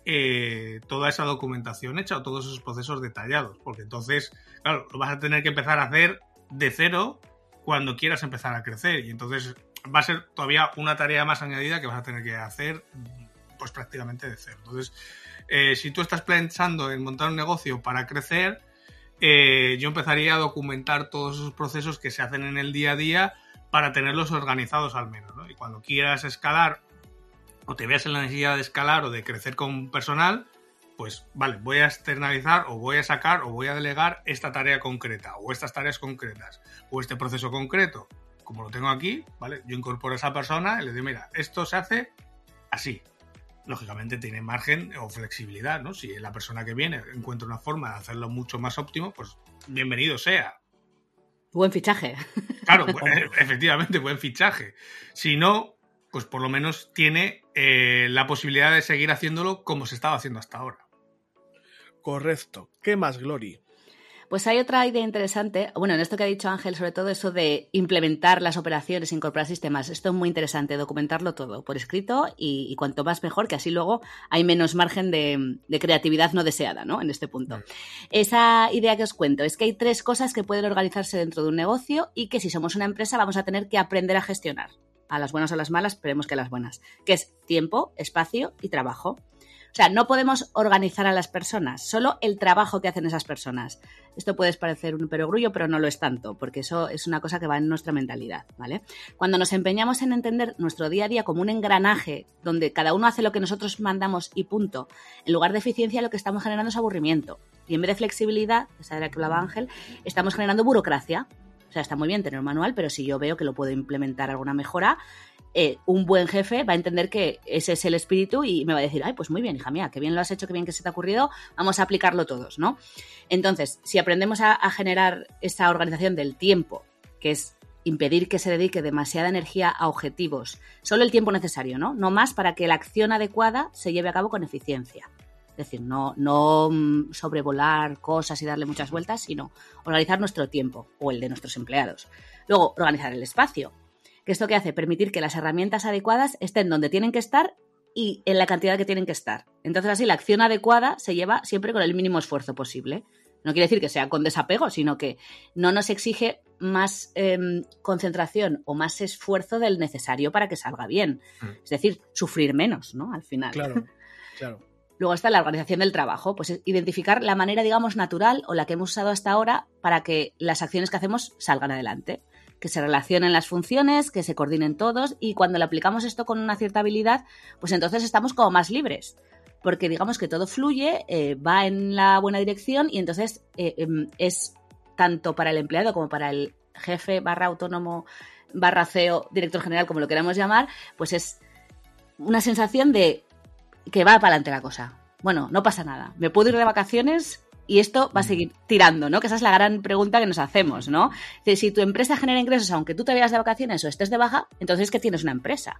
eh, toda esa documentación hecha o todos esos procesos detallados. Porque entonces, claro, lo vas a tener que empezar a hacer de cero cuando quieras empezar a crecer. Y entonces va a ser todavía una tarea más añadida que vas a tener que hacer pues prácticamente de cero. Entonces, eh, si tú estás pensando en montar un negocio para crecer, eh, yo empezaría a documentar todos esos procesos que se hacen en el día a día para tenerlos organizados al menos. Y cuando quieras escalar o te veas en la necesidad de escalar o de crecer con personal, pues vale, voy a externalizar o voy a sacar o voy a delegar esta tarea concreta o estas tareas concretas o este proceso concreto como lo tengo aquí, ¿vale? Yo incorporo a esa persona y le digo, mira, esto se hace así. Lógicamente tiene margen o flexibilidad, ¿no? Si la persona que viene encuentra una forma de hacerlo mucho más óptimo, pues bienvenido sea. Buen fichaje. Claro, e, efectivamente, buen fichaje. Si no, pues por lo menos tiene eh, la posibilidad de seguir haciéndolo como se estaba haciendo hasta ahora. Correcto. ¿Qué más, Glory? Pues hay otra idea interesante, bueno, en esto que ha dicho Ángel, sobre todo eso de implementar las operaciones, incorporar sistemas. Esto es muy interesante, documentarlo todo por escrito y, cuanto más mejor, que así luego hay menos margen de, creatividad no deseada, ¿no? En este punto. Esa idea que os cuento es que hay tres cosas que pueden organizarse dentro de un negocio y que si somos una empresa vamos a tener que aprender a gestionar. A las buenas o a las malas, esperemos que a las buenas, que es tiempo, espacio y trabajo. O sea, no podemos organizar a las personas, solo el trabajo que hacen esas personas. Esto puede parecer un perogrullo, pero no lo es tanto, porque eso es una cosa que va en nuestra mentalidad, ¿vale? Cuando nos empeñamos en entender nuestro día a día como un engranaje donde cada uno hace lo que nosotros mandamos y punto, en lugar de eficiencia lo que estamos generando es aburrimiento. Y en vez de flexibilidad, esa era que hablaba Ángel, estamos generando burocracia. O sea, está muy bien tener un manual, pero si yo veo que lo puedo implementar alguna mejora, eh, un buen jefe va a entender que ese es el espíritu y me va a decir, ay, pues muy bien, hija mía, qué bien lo has hecho, qué bien que se te ha ocurrido, vamos a aplicarlo todos, ¿no? Entonces, si aprendemos a, generar esa organización del tiempo, que es impedir que se dedique demasiada energía a objetivos, solo el tiempo necesario, ¿no? No más para que la acción adecuada se lleve a cabo con eficiencia. Es decir, no, no mm, sobrevolar cosas y darle muchas vueltas, sino organizar nuestro tiempo o el de nuestros empleados. Luego, organizar el espacio que esto que hace permitir que las herramientas adecuadas estén donde tienen que estar y en la cantidad que tienen que estar. Entonces así la acción adecuada se lleva siempre con el mínimo esfuerzo posible. No quiere decir que sea con desapego, sino que no nos exige más em, concentración o más esfuerzo del necesario para que salga bien. Mm. Es decir, sufrir menos, ¿no? Al final. Claro, claro. Luego está la organización del trabajo, pues identificar la manera, digamos, natural o la que hemos usado hasta ahora para que las acciones que hacemos salgan adelante que se relacionen las funciones, que se coordinen todos y cuando le aplicamos esto con una cierta habilidad, pues entonces estamos como más libres, porque digamos que todo fluye, eh, va en la buena dirección y entonces eh, em, es tanto para el empleado como para el jefe barra autónomo barra CEO, director general, como lo queramos llamar, pues es una sensación de que va para adelante la cosa. Bueno, no pasa nada. Me puedo ir de vacaciones y esto va a seguir tirando, ¿no? Que esa es la gran pregunta que nos hacemos, ¿no? si tu empresa genera ingresos aunque tú te vayas de vacaciones o estés de baja, entonces es que tienes una empresa.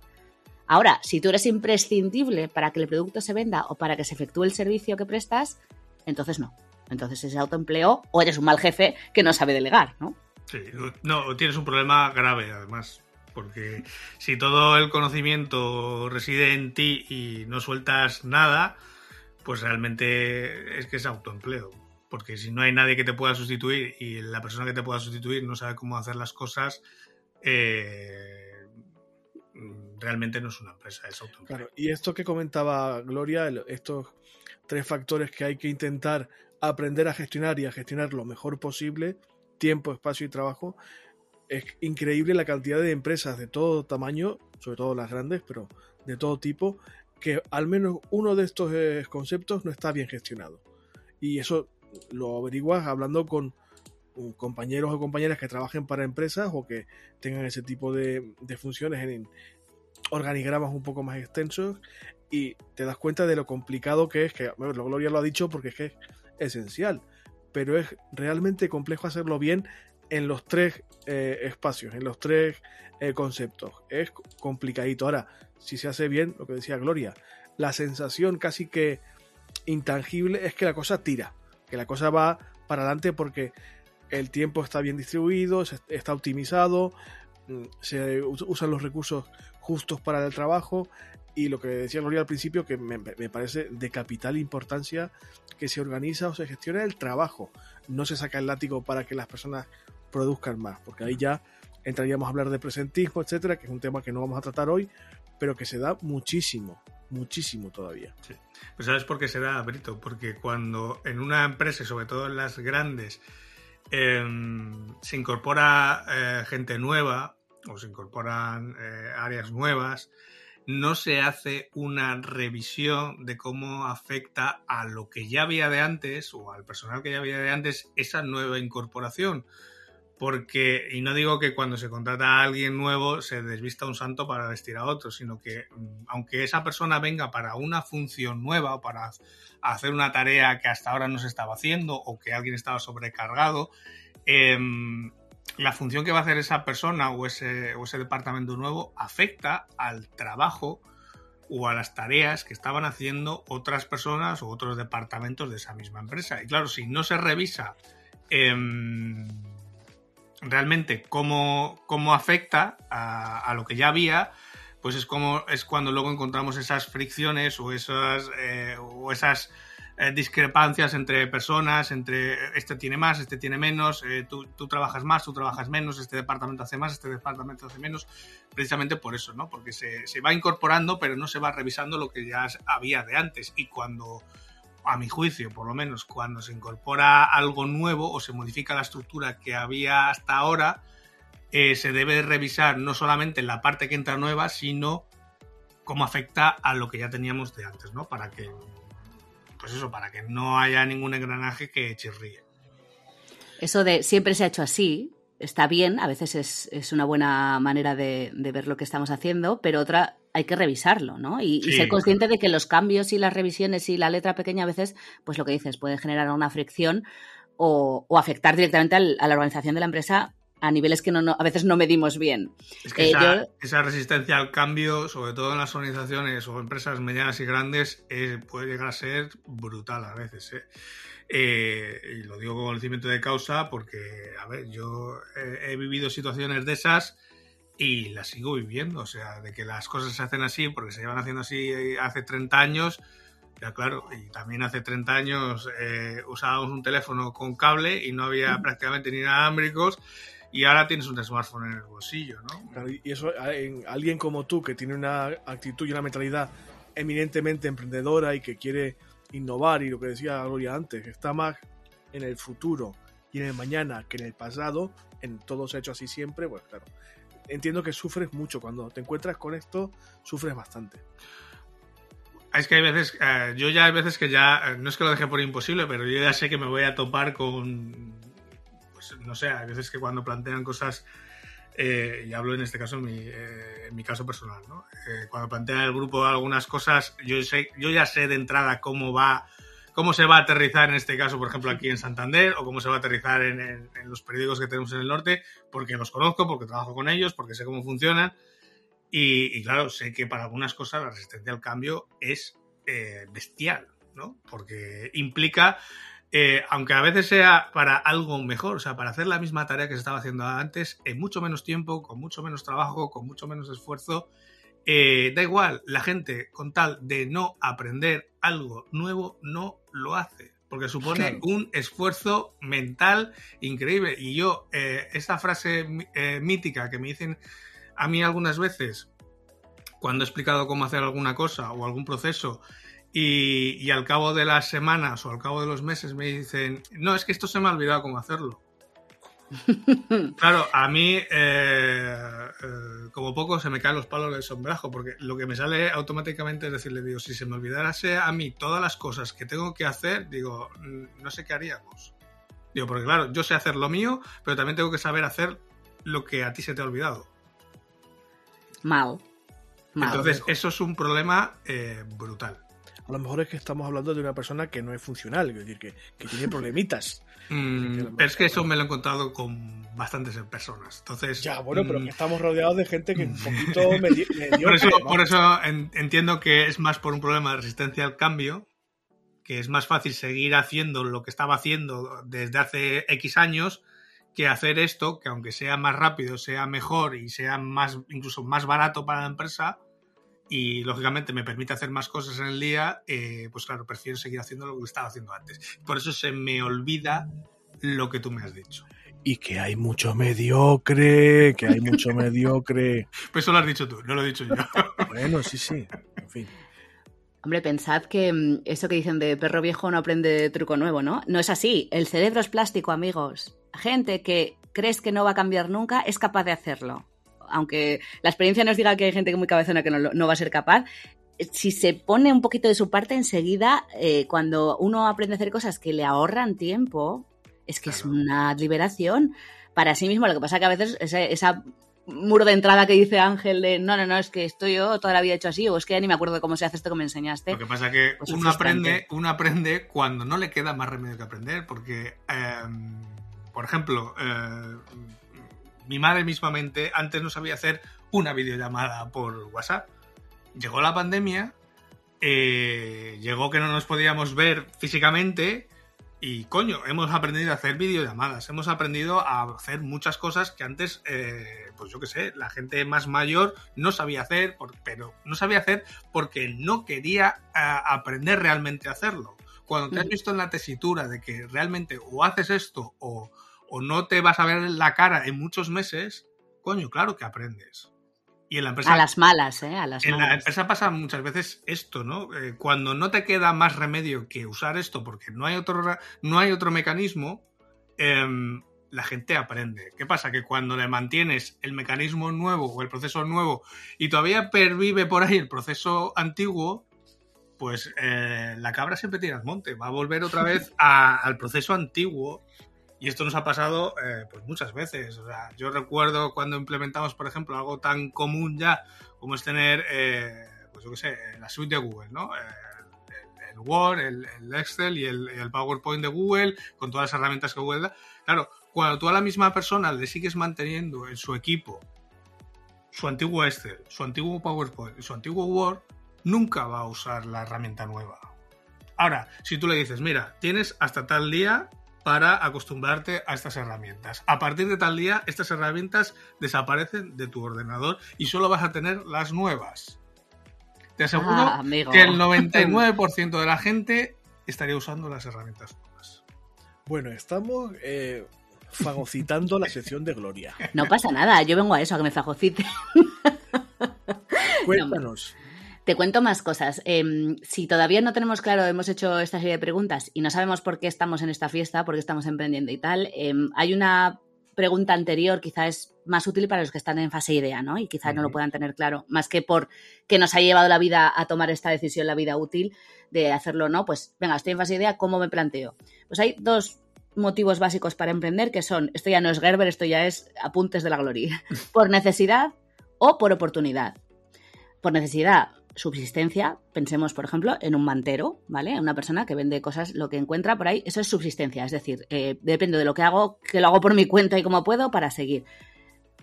Ahora, si tú eres imprescindible para que el producto se venda o para que se efectúe el servicio que prestas, entonces no. Entonces ese autoempleo o eres un mal jefe que no sabe delegar, ¿no? Sí, no, tienes un problema grave además, porque si todo el conocimiento reside en ti y no sueltas nada, pues realmente es que es autoempleo. Porque si no hay nadie que te pueda sustituir y la persona que te pueda sustituir no sabe cómo hacer las cosas, eh, realmente no es una empresa, es autoempleo. Claro, y esto que comentaba Gloria, estos tres factores que hay que intentar aprender a gestionar y a gestionar lo mejor posible, tiempo, espacio y trabajo, es increíble la cantidad de empresas de todo tamaño, sobre todo las grandes, pero de todo tipo, que al menos uno de estos eh, conceptos no está bien gestionado. Y eso lo averiguas hablando con compañeros o compañeras que trabajen para empresas o que tengan ese tipo de, de funciones en organigramas un poco más extensos y te das cuenta de lo complicado que es, que bueno, Gloria lo ha dicho porque es que es esencial, pero es realmente complejo hacerlo bien en los tres eh, espacios, en los tres eh, conceptos. Es complicadito. Ahora, si se hace bien, lo que decía Gloria, la sensación casi que intangible es que la cosa tira, que la cosa va para adelante porque el tiempo está bien distribuido, está optimizado, mm, se usan los recursos justos para el trabajo y lo que decía Gloria al principio, que me, parece de capital importancia que se organiza o se gestione el trabajo, no se saca el látigo para que las personas produzcan más, porque ahí ya entraríamos a hablar de presentismo, etcétera, que es un tema que no vamos a tratar hoy, pero que se da muchísimo, muchísimo todavía. Sí. Pues sabes por qué se da, Brito, porque cuando en una empresa, sobre todo en las grandes, em, se incorpora eh, gente nueva o se incorporan eh, áreas nuevas, no se hace una revisión de cómo afecta a lo que ya había de antes o al personal que ya había de antes esa nueva incorporación. Porque, y no digo que cuando se contrata a alguien nuevo se desvista un santo para vestir a otro, sino que mm, aunque esa persona venga para una función nueva o para hacer una tarea que hasta ahora no se estaba haciendo o que alguien estaba sobrecargado, eh, la función que va a hacer esa persona o ese, o ese departamento nuevo afecta al trabajo o a las tareas que estaban haciendo otras personas o otros departamentos de esa misma empresa. Y claro, si no se revisa em, realmente cómo, cómo afecta a, lo que ya había, pues es como es cuando luego encontramos esas fricciones o esas, eh, o esas eh, discrepancias entre personas, entre este tiene más, este tiene menos, eh, tú, trabajas más, tú trabajas menos, este departamento hace más, este departamento hace menos, precisamente por eso, ¿no? Porque se, se va incorporando, pero no se va revisando lo que ya había de antes. Y cuando, a mi juicio, por lo menos, cuando se incorpora algo nuevo o se modifica la estructura que había hasta ahora, eh, se debe revisar no solamente la parte que entra nueva, sino cómo afecta a lo que ya teníamos de antes, ¿no? Para que pues eso, para que no haya ningún engranaje que chirríe. Eso de siempre se ha hecho así, está bien, a veces es, una buena manera de, ver lo que estamos haciendo, pero otra hay que revisarlo, ¿no? Y, ser consciente de que los cambios y las revisiones y la letra pequeña a veces, pues lo que dices, puede generar una fricción o, afectar directamente a la organización de la empresa a niveles que no, a veces no medimos bien. Es que eh, esa, resistencia al cambio, sobre todo en las organizaciones o empresas medianas y grandes, eh, puede llegar a ser brutal a veces. ¿eh? y lo digo con conocimiento de causa porque, a ver, yo he, vivido situaciones de esas y las sigo viviendo. O sea, de que las cosas se hacen así porque se llevan haciendo así hace 30 años. Ya claro, y también hace 30 años usábamos un teléfono con cable y no había prácticamente ni inalámbricos y ahora tienes un smartphone en el bolsillo, ¿no? y eso, en alguien como tú, que tiene una actitud y una mentalidad eminentemente emprendedora y que quiere innovar, y lo que decía Gloria antes, que está más en el futuro y en el mañana que en el pasado, en todo se ha hecho así siempre, pues claro, entiendo que sufres mucho. Cuando te encuentras con esto, sufres bastante. Es que hay veces, eh, yo ya hay veces que ya, eh, no es que lo deje por imposible, pero yo ya sé que me voy a topar con pues, no sé, a veces que cuando plantean cosas, eh, y hablo en este caso en mi, eh, caso personal, ¿no? Cuando plantea el grupo algunas cosas, yo, sé, yo ya sé de entrada cómo va cómo se va a aterrizar en este caso, por ejemplo, aquí en Santander, o cómo se va a aterrizar en, en, los periódicos que tenemos en el norte, porque los conozco, porque trabajo con ellos, porque sé cómo funcionan. Y, claro, sé que para algunas cosas la resistencia al cambio es eh, bestial, ¿no? Porque implica, eh, aunque a veces sea para algo mejor, o sea, para hacer la misma tarea que se estaba haciendo antes, en mucho menos tiempo, con mucho menos trabajo, con mucho menos esfuerzo, eh, da igual, la gente con tal de no aprender algo nuevo no lo hace, porque supone un esfuerzo mental increíble. Y yo, esta frase mítica que me dicen a mí algunas veces, cuando he explicado cómo hacer alguna cosa o algún proceso, y, al cabo de las semanas o al cabo de los meses me dicen, no, es que esto se me ha olvidado cómo hacerlo. claro, a mí, eh, eh, como poco, se me caen los palos del sombrajo, porque lo que me sale automáticamente es decirle, digo, si se me olvidase a mí todas las cosas que tengo que hacer, digo, no sé qué haríamos. Digo, porque claro, yo sé hacer lo mío, pero también tengo que saber hacer lo que a ti se te ha olvidado. Mal. Entonces, eso es un problema eh, brutal. A lo mejor es que estamos hablando de una persona que no es funcional, es decir, que, tiene problemitas. Mm, pero es que eso me lo he encontrado con bastantes personas. Entonces, ya, bueno, pero mm, que estamos rodeados de gente que un poquito medio, por, eso, por eso entiendo que es más por un problema de resistencia al cambio, que es más fácil seguir haciendo lo que estaba haciendo desde hace X años que hacer esto, que aunque sea más rápido, sea mejor y sea más, incluso más barato para la empresa, y lógicamente me permite hacer más cosas en el día, eh, pues claro, prefiero seguir haciendo lo que estaba haciendo antes. Por eso se me olvida lo que tú me has dicho. Y que hay mucho mediocre, que hay mucho mediocre. Pues eso lo has dicho tú, no lo he dicho yo. bueno, sí, sí, en fin. Hombre, pensad que mm, eso que dicen de perro viejo no aprende truco nuevo, ¿no? No es así. El cerebro es plástico, amigos. Gente que crees que no va a cambiar nunca es capaz de hacerlo. Aunque la experiencia nos diga que hay gente muy cabezona que no, va a ser capaz, si se pone un poquito de su parte enseguida, eh, cuando uno aprende a hacer cosas que le ahorran tiempo, es que es una liberación para sí mismo. Lo que pasa que a veces esa muro de entrada que dice Ángel de no, no, no, es que estoy yo toda la vida hecho así, o es que ya ni me acuerdo cómo se hace esto que me enseñaste. Lo que pasa que pues uno aprende, uno aprende cuando no le queda más remedio que aprender, porque, em, por ejemplo, eh, mi madre mismamente antes no sabía hacer una videollamada por WhatsApp. Llegó la pandemia, eh, llegó que no nos podíamos ver físicamente y coño, hemos aprendido a hacer videollamadas, hemos aprendido a hacer muchas cosas que antes, eh, pues yo qué sé, la gente más mayor no sabía hacer, pero no sabía hacer porque no quería eh, aprender realmente a hacerlo. Cuando te has mm. visto en la tesitura de que realmente o haces esto o, o no te vas a ver la cara en muchos meses, coño, claro que aprendes a las malas, ¿eh? A las en la empresa pasa muchas veces esto, ¿no? Eh, cuando no te queda más remedio que usar esto porque no hay otro, no hay otro mecanismo, em, la gente aprende. ¿Qué pasa? Que cuando le mantienes el mecanismo nuevo o el proceso nuevo y todavía pervive por ahí el proceso antiguo, pues eh, la cabra siempre tira al monte, va a volver otra vez al proceso antiguo y esto nos ha pasado eh, pues muchas veces. O sea, yo recuerdo cuando implementamos, por ejemplo, algo tan común ya como es tener, eh, pues yo qué sé, la suite de Google, ¿no? Eh, el, Word, el, Excel y el, PowerPoint de Google, con todas las herramientas que Google da. Claro, cuando tú a la misma persona le sigues manteniendo en su equipo su antiguo Excel, su antiguo PowerPoint y su antiguo Word, nunca va a usar la herramienta nueva. Ahora, si tú le dices, mira, tienes hasta tal día para acostumbrarte a estas herramientas. A partir de tal día, estas herramientas desaparecen de tu ordenador y solo vas a tener las nuevas. Te aseguro ah, que el 99% de la gente estaría usando las herramientas nuevas. Bueno, estamos eh, fagocitando la sección de Gloria. No pasa nada, yo vengo a eso, a que me fagocite. Cuéntanos. Te cuento más cosas. Em, si todavía no tenemos claro, hemos hecho esta serie de preguntas y no sabemos por qué estamos en esta fiesta, por qué estamos emprendiendo y tal, em, hay una pregunta anterior quizá es más útil para los que están en fase idea, ¿no? Y quizá no lo puedan tener claro, más que por que nos ha llevado la vida a tomar esta decisión, la vida útil de hacerlo, ¿no? Pues venga, estoy en fase idea, ¿cómo me planteo? Pues hay dos motivos básicos para emprender que son, esto ya no es Gerber, esto ya es apuntes de la gloria, por necesidad o por oportunidad. Por necesidad, subsistencia, pensemos, por ejemplo, en un mantero, ¿vale? Una persona que vende cosas, lo que encuentra por ahí, eso es subsistencia, es decir, eh, depende de lo que hago, que lo hago por mi cuenta y como puedo para seguir.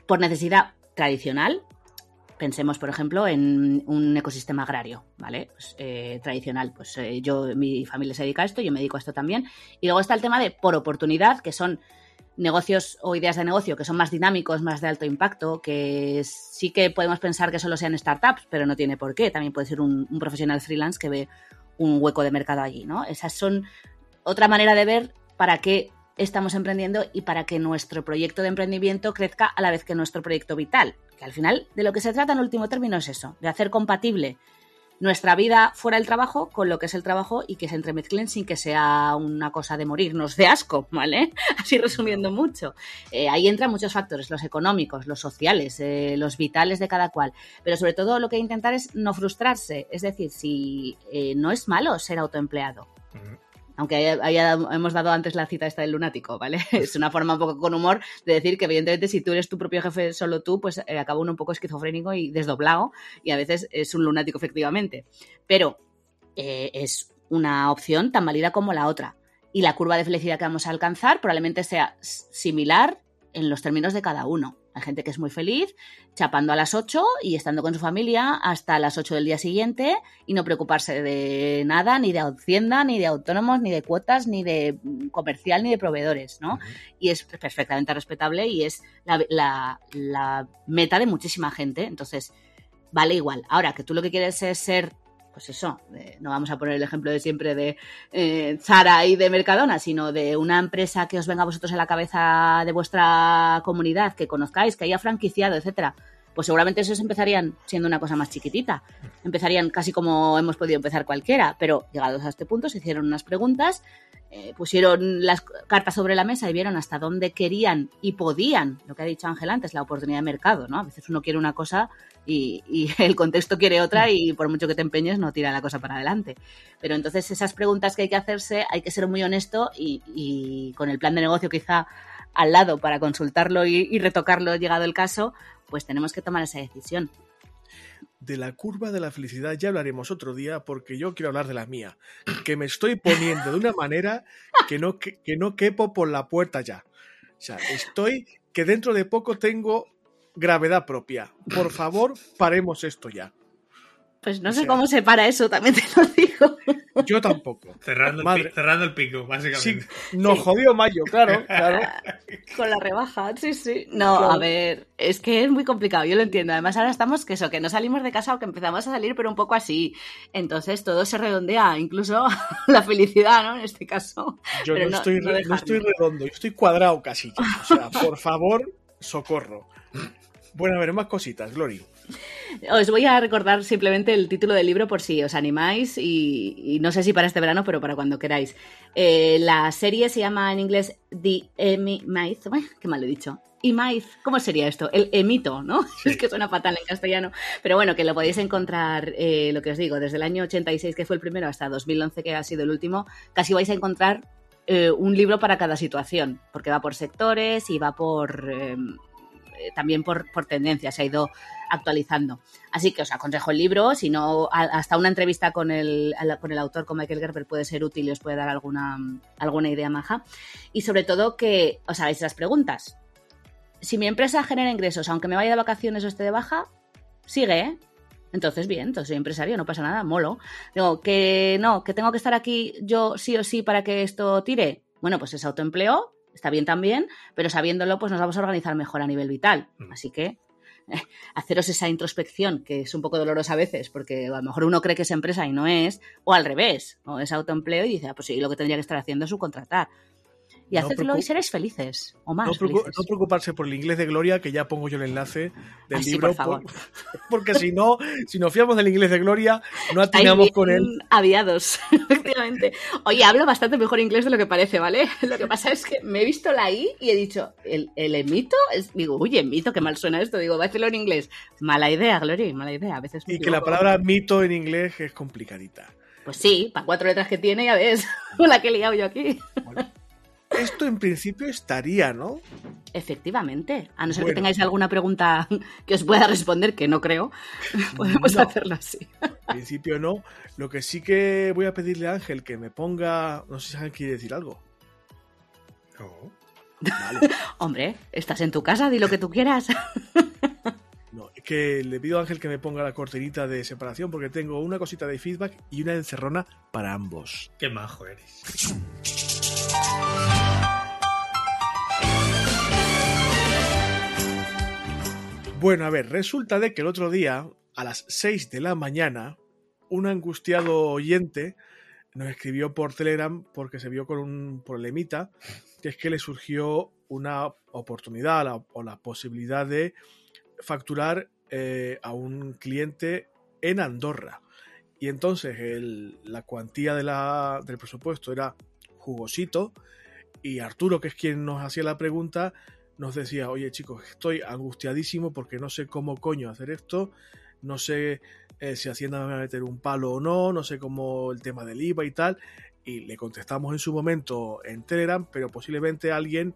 Por necesidad tradicional, Pensemos, por ejemplo, en un ecosistema agrario, ¿vale? Pues, eh, tradicional. Pues eh, yo, mi familia se dedica a esto, yo me dedico a esto también. Y luego está el tema de por oportunidad, que son negocios o ideas de negocio que son más dinámicos, más de alto impacto, que sí que podemos pensar que solo sean startups, pero no tiene por qué. También puede ser un, profesional freelance que ve un hueco de mercado allí, ¿no? Esas son otra manera de ver para qué estamos emprendiendo y para que nuestro proyecto de emprendimiento crezca a la vez que nuestro proyecto vital. Que al final de lo que se trata en último término es eso, de hacer compatible nuestra vida fuera del trabajo con lo que es el trabajo y que se entremezclen sin que sea una cosa de morirnos de asco, ¿vale? Así resumiendo mucho. Eh, ahí entran muchos factores, los económicos, los sociales, eh, los vitales de cada cual. Pero sobre todo lo que hay que intentar es no frustrarse. Es decir, si eh, no es malo ser autoempleado aunque hemos dado antes la cita esta del lunático, ¿vale? Es una forma un poco con humor de decir que evidentemente si tú eres tu propio jefe solo tú, pues eh, acaba uno un poco esquizofrénico y desdoblado y a veces es un lunático efectivamente. Pero eh, es una opción tan válida como la otra. Y la curva de felicidad que vamos a alcanzar probablemente sea similar en los términos de cada uno. Hay gente que es muy feliz chapando a las 8 y estando con su familia hasta las 8 del día siguiente y no preocuparse de nada, ni de Hacienda, ni de autónomos, ni de cuotas, ni de comercial, ni de proveedores, ¿no? Y es perfectamente respetable y es la, la meta de muchísima gente. Entonces, vale igual. Ahora, que tú lo que quieres es ser pues eso, no vamos a poner el ejemplo de siempre de eh, Zara y de Mercadona, sino de una empresa que os venga a vosotros en la cabeza de vuestra comunidad, que conozcáis, que haya franquiciado, etcétera, pues seguramente esos empezarían siendo una cosa más chiquitita. Empezarían casi como hemos podido empezar cualquiera, pero llegados a este punto se hicieron unas preguntas, eh, pusieron las cartas sobre la mesa y vieron hasta dónde querían y podían, lo que ha dicho Ángel antes, la oportunidad de mercado, ¿no? A veces uno quiere una cosa y, el contexto quiere otra y por mucho que te empeñes no tira la cosa para adelante. Pero entonces esas preguntas que hay que hacerse hay que ser muy honesto y, con el plan de negocio quizá al lado para consultarlo y retocarlo llegado el caso, pues tenemos que tomar esa decisión. De la curva de la felicidad ya hablaremos otro día porque yo quiero hablar de la mía, que me estoy poniendo de una manera que no, que, no quepo por la puerta ya. O sea, estoy que dentro de poco tengo gravedad propia. Por favor, paremos esto ya. Pues no sé cómo se para eso, también te lo digo. Yo tampoco. Cerrando, el, cerrando el pico, básicamente. Sí, nos jodió mayo, claro, claro. Con la rebaja, sí, sí. No, a ver, es que es muy complicado, yo lo entiendo. Además, ahora estamos que eso, que no salimos de casa o que empezamos a salir, pero un poco así. Entonces todo se redondea, incluso la felicidad, ¿no? En este caso. Yo no, estoy, no estoy redondo, yo estoy cuadrado casi. O sea, por favor, socorro. Bueno, a ver, más cositas, Glory. Os voy a recordar simplemente el título del libro por si os animáis y, no sé si para este verano, pero para cuando queráis. Eh, la serie se llama en inglés The Emi qué mal lo he dicho. Emith, ¿cómo sería esto? El emito, ¿no? Es que suena fatal en castellano. Pero bueno, que lo podéis encontrar, eh, lo que os digo, desde el año 86, que fue el primero, hasta 2011, que ha sido el último, casi vais a encontrar eh, un libro para cada situación, porque va por sectores y va por em, también por, por tendencia, se ha ido actualizando. Así que os aconsejo el libro, si no, hasta una entrevista con el, con el autor, con Michael Gerber, puede ser útil y os puede dar alguna, alguna idea maja. Y sobre todo que os hagáis las preguntas. Si mi empresa genera ingresos, aunque me vaya de vacaciones o esté de baja, sigue, ¿eh? Entonces, bien, entonces soy empresario, no pasa nada, molo. Digo, que no, que tengo que estar aquí yo sí o sí para que esto tire. Bueno, pues es autoempleo, está bien también, pero sabiéndolo, pues nos vamos a organizar mejor a nivel vital. Mm. Así que eh, haceros esa introspección, que es un poco dolorosa a veces, porque a lo mejor uno cree que es empresa y no es, o al revés, o es autoempleo y dice, ah, pues sí, lo que tendría que estar haciendo es subcontratar y hacedlo y seréis felices o más. No, no, preocuparse por el inglés de Gloria, que ya pongo yo el enlace del libro. porque si no, si nos fiamos del inglés de Gloria, no atinamos con él. Aviados, efectivamente. Oye, hablo bastante mejor inglés de lo que parece, ¿vale? Lo que pasa es que me he visto la I y he dicho, ¿el, el emito? digo, uy, emito, qué mal suena esto. Digo, va a hacerlo en inglés. Mala idea, Gloria, mala idea. A veces y que la palabra mito en inglés es complicadita. Pues sí, para cuatro letras que tiene, ya ves, la que he liado yo aquí. Esto en principio estaría, ¿no? Efectivamente. A no ser que tengáis alguna pregunta que os pueda responder, que no creo, podemos hacerlo así. En principio no. Lo que sí que voy a pedirle a Ángel que me ponga. No sé si Ángel quiere decir algo. No. Vale. Hombre, estás en tu casa, di lo que tú quieras. No, que le pido a Ángel que me ponga la cortinita de separación porque tengo una cosita de feedback y una encerrona para ambos. Qué majo eres. Bueno, a ver, resulta de que el otro día, a las 6 de la mañana, un angustiado oyente nos escribió por Telegram porque se vio con un problemita, que es que le surgió una oportunidad o la posibilidad de facturar eh, a un cliente en Andorra. Y entonces la cuantía del presupuesto era jugosito y Arturo, que es quien nos hacía la pregunta, nos decía, oye chicos, estoy angustiadísimo porque no sé cómo coño hacer esto, no sé eh, si Hacienda me va a meter un palo o no, no sé cómo el tema del IVA y tal. Y le contestamos en su momento en Telegram, pero posiblemente alguien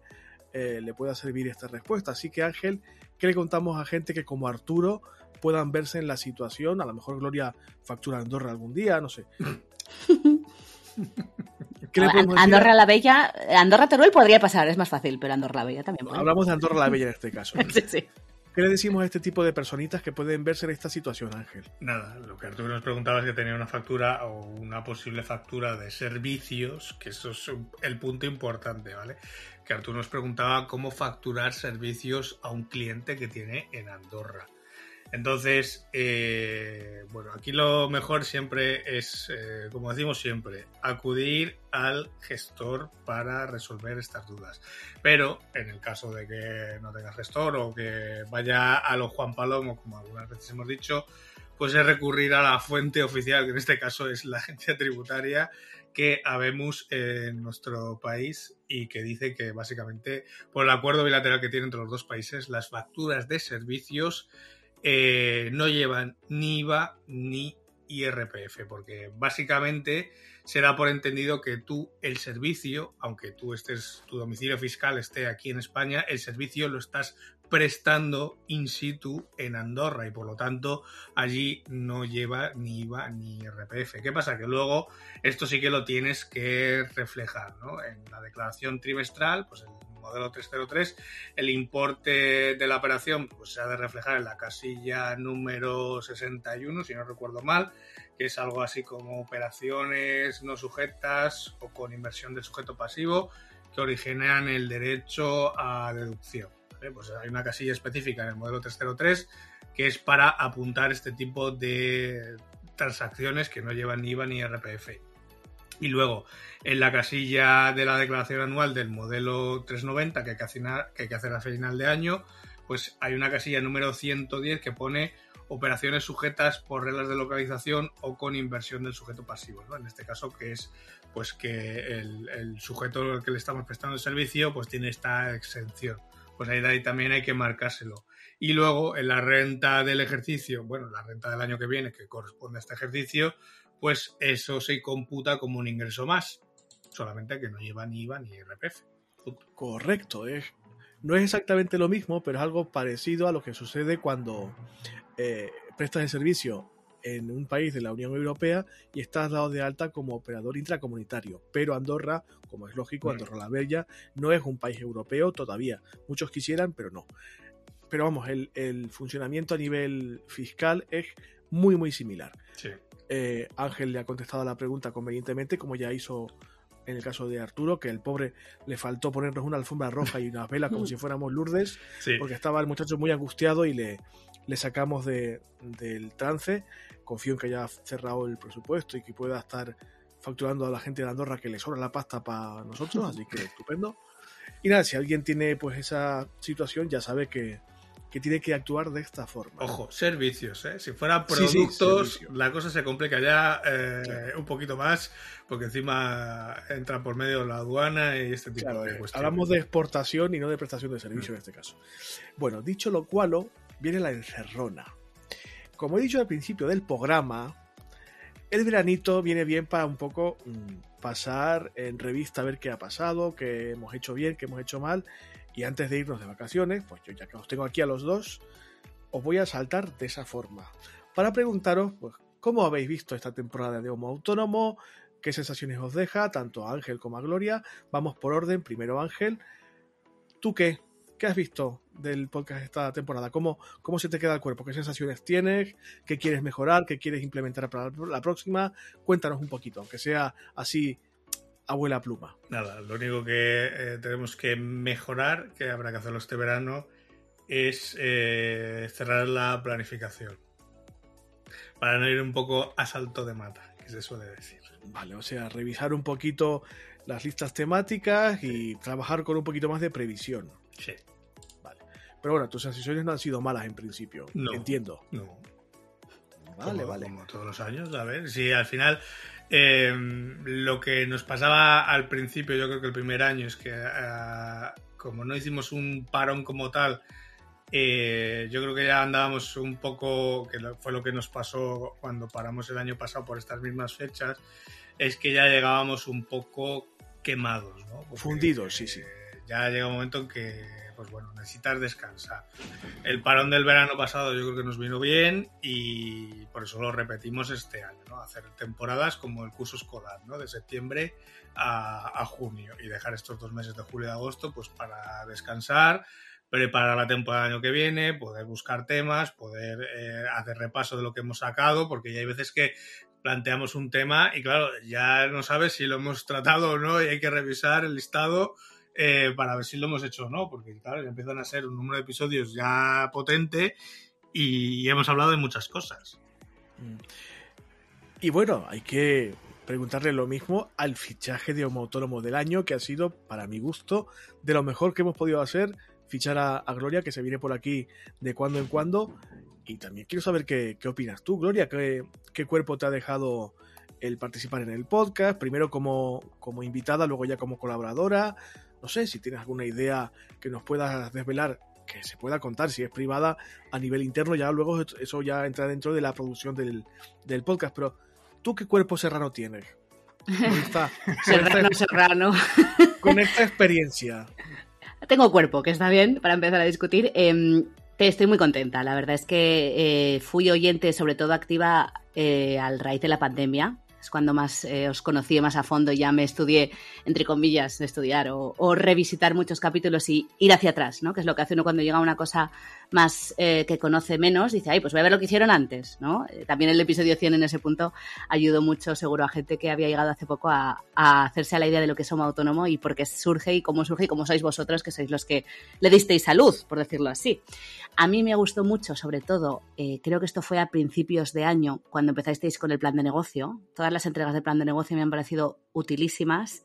eh, le pueda servir esta respuesta. Así que Ángel, ¿qué le contamos a gente que como Arturo puedan verse en la situación? A lo mejor Gloria factura Andorra algún día, no sé. Andorra la Bella, Andorra Teruel podría pasar, es más fácil, pero Andorra la Bella también. Hablamos de Andorra la Bella en este caso. sí, sí. ¿Qué le decimos a este tipo de personitas que pueden verse en esta situación, Ángel? Nada, lo que Arturo nos preguntaba es que tenía una factura o una posible factura de servicios, que eso es el punto importante, ¿vale? Que Arturo nos preguntaba cómo facturar servicios a un cliente que tiene en Andorra. Entonces, eh, bueno, aquí lo mejor siempre es, eh, como decimos siempre, acudir al gestor para resolver estas dudas. Pero en el caso de que no tengas gestor o que vaya a los Juan Palomo, como algunas veces hemos dicho, pues es recurrir a la fuente oficial, que en este caso es la agencia tributaria que habemos en nuestro país y que dice que básicamente por el acuerdo bilateral que tiene entre los dos países, las facturas de servicios eh, no llevan ni IVA ni IRPF, porque básicamente se da por entendido que tú el servicio, aunque tú estés, tu domicilio fiscal esté aquí en España, el servicio lo estás prestando in situ en Andorra y por lo tanto allí no lleva ni IVA ni IRPF. ¿Qué pasa? Que luego esto sí que lo tienes que reflejar, ¿no? En la declaración trimestral, pues el modelo 303, el importe de la operación pues, se ha de reflejar en la casilla número 61, si no recuerdo mal, que es algo así como operaciones no sujetas o con inversión del sujeto pasivo que originan el derecho a deducción. Pues hay una casilla específica en el modelo 303 que es para apuntar este tipo de transacciones que no llevan ni IVA ni RPF. Y luego, en la casilla de la declaración anual del modelo 390 que hay que hacer, que hay que hacer a final de año, pues hay una casilla número 110 que pone operaciones sujetas por reglas de localización o con inversión del sujeto pasivo, ¿no? En este caso, que es pues que el, sujeto al que le estamos prestando el servicio pues tiene esta exención. Pues ahí, ahí también hay que marcárselo. Y luego en la renta del ejercicio, bueno, la renta del año que viene que corresponde a este ejercicio, pues eso se computa como un ingreso más, solamente que no lleva ni IVA ni IRPF. Correcto, es, no es exactamente lo mismo, pero es algo parecido a lo que sucede cuando eh, prestas el servicio en un país de la Unión Europea y estás dado de alta como operador intracomunitario. Pero Andorra, como es lógico, Andorra la Bella no es un país europeo todavía. Muchos quisieran, pero no. Pero vamos, el, el funcionamiento a nivel fiscal es muy, muy similar. Sí. Eh, Ángel le ha contestado a la pregunta convenientemente, como ya hizo en el caso de Arturo, que el pobre le faltó ponernos una alfombra roja y unas velas como si fuéramos Lourdes, porque estaba el muchacho muy angustiado y le, le sacamos de, del trance. Confío en que haya cerrado el presupuesto y que pueda estar facturando a la gente de Andorra que le sobra la pasta para nosotros, así que estupendo. Y nada, si alguien tiene pues esa situación, ya sabe que, que tiene que actuar de esta forma. Ojo, servicios, ¿eh? Si fueran productos, la cosa se complica ya eh, un poquito más, porque encima entra por medio la aduana y este tipo de cuestiones. Hablamos de exportación y no de prestación de servicio en este caso. Bueno, dicho lo cual, viene la encerrona. Como he dicho al principio del programa, el veranito viene bien para un poco mm, pasar en revista a ver qué ha pasado, qué hemos hecho bien, qué hemos hecho mal y antes de irnos de vacaciones, pues yo ya que os tengo aquí a los dos, os voy a saltar de esa forma. Para preguntaros, pues, ¿cómo habéis visto esta temporada de Homo Autónomo? ¿Qué sensaciones os deja, tanto a Ángel como a Gloria? Vamos por orden. Primero, Ángel, ¿tú qué? ¿qué has visto del podcast esta temporada? ¿Cómo, ¿Cómo se te queda el cuerpo? ¿Qué sensaciones tienes? ¿Qué quieres mejorar? ¿Qué quieres implementar para la próxima? Cuéntanos un poquito, aunque sea así abuela pluma. Nada, lo único que eh, tenemos que mejorar, que habrá que hacerlo este verano, es eh, cerrar la planificación. Para no ir un poco a salto de mata, que se suele decir. Vale, o sea, revisar un poquito las listas temáticas y trabajar con un poquito más de previsión. Sí. Vale. Pero bueno, tus sesiones no han sido malas en principio. No. Entiendo. No. Vale, vale. Como todos los años, a ver. Si al final Em, lo que nos pasaba al principio, yo creo que el primer año, es que eh, como no hicimos un parón como tal, eh, yo creo que ya andábamos un poco, que fue lo que nos pasó cuando paramos el año pasado por estas mismas fechas, es que ya llegábamos un poco quemados, ¿no? Fundidos, sí, sí. Ya llega un momento en que pues bueno, necesitas descansar. El parón del verano pasado yo creo que nos vino bien y por eso lo repetimos este año, ¿no? Hacer temporadas como el curso escolar, ¿no? De septiembre a, junio y dejar estos dos meses de julio y agosto pues para descansar, preparar la temporada del año que viene, poder buscar temas, poder eh, hacer repaso de lo que hemos sacado, porque ya hay veces que planteamos un tema y claro, ya no sabes si lo hemos tratado o no y hay que revisar el listado eh, para ver si lo hemos hecho o no, porque claro, ya empiezan a ser un número de episodios ya potente y hemos hablado de muchas cosas. Mm. Y bueno, hay que preguntarle lo mismo al fichaje de Homo Autónomo del año, que ha sido, para mi gusto, de lo mejor que hemos podido hacer, fichar a, Gloria, que se viene por aquí de cuando en cuando. Y también quiero saber qué, opinas tú, Gloria, qué, qué, cuerpo te ha dejado el participar en el podcast, primero como, como invitada, luego ya como colaboradora, no sé si tienes alguna idea que nos puedas desvelar, que se pueda contar, si es privada a nivel interno, ya luego eso ya entra dentro de la producción del, podcast. Pero, ¿tú qué cuerpo serrano tienes? serrano, serrano. Con esta experiencia. Tengo cuerpo, que está bien para empezar a discutir. Eh, estoy muy contenta. La verdad es que eh, fui oyente, sobre todo activa, eh, al raíz de la pandemia cuando más eh, os conocí más a fondo, ya me estudié, entre comillas, estudiar o, revisitar muchos capítulos y ir hacia atrás, ¿no? Que es lo que hace uno cuando llega a una cosa más eh, que conoce menos, dice, ay, pues voy a ver lo que hicieron antes, ¿no? Eh, también el episodio 100 en ese punto ayudó mucho, seguro, a gente que había llegado hace poco a, hacerse a la idea de lo que es Homo Autónomo y por qué surge y cómo surge y cómo sois vosotros, que sois los que le disteis salud, por decirlo así. A mí me gustó mucho, sobre todo, creo que esto fue a principios de año, cuando empezasteis con el plan de negocio. Todas las entregas de plan de negocio me han parecido utilísimas.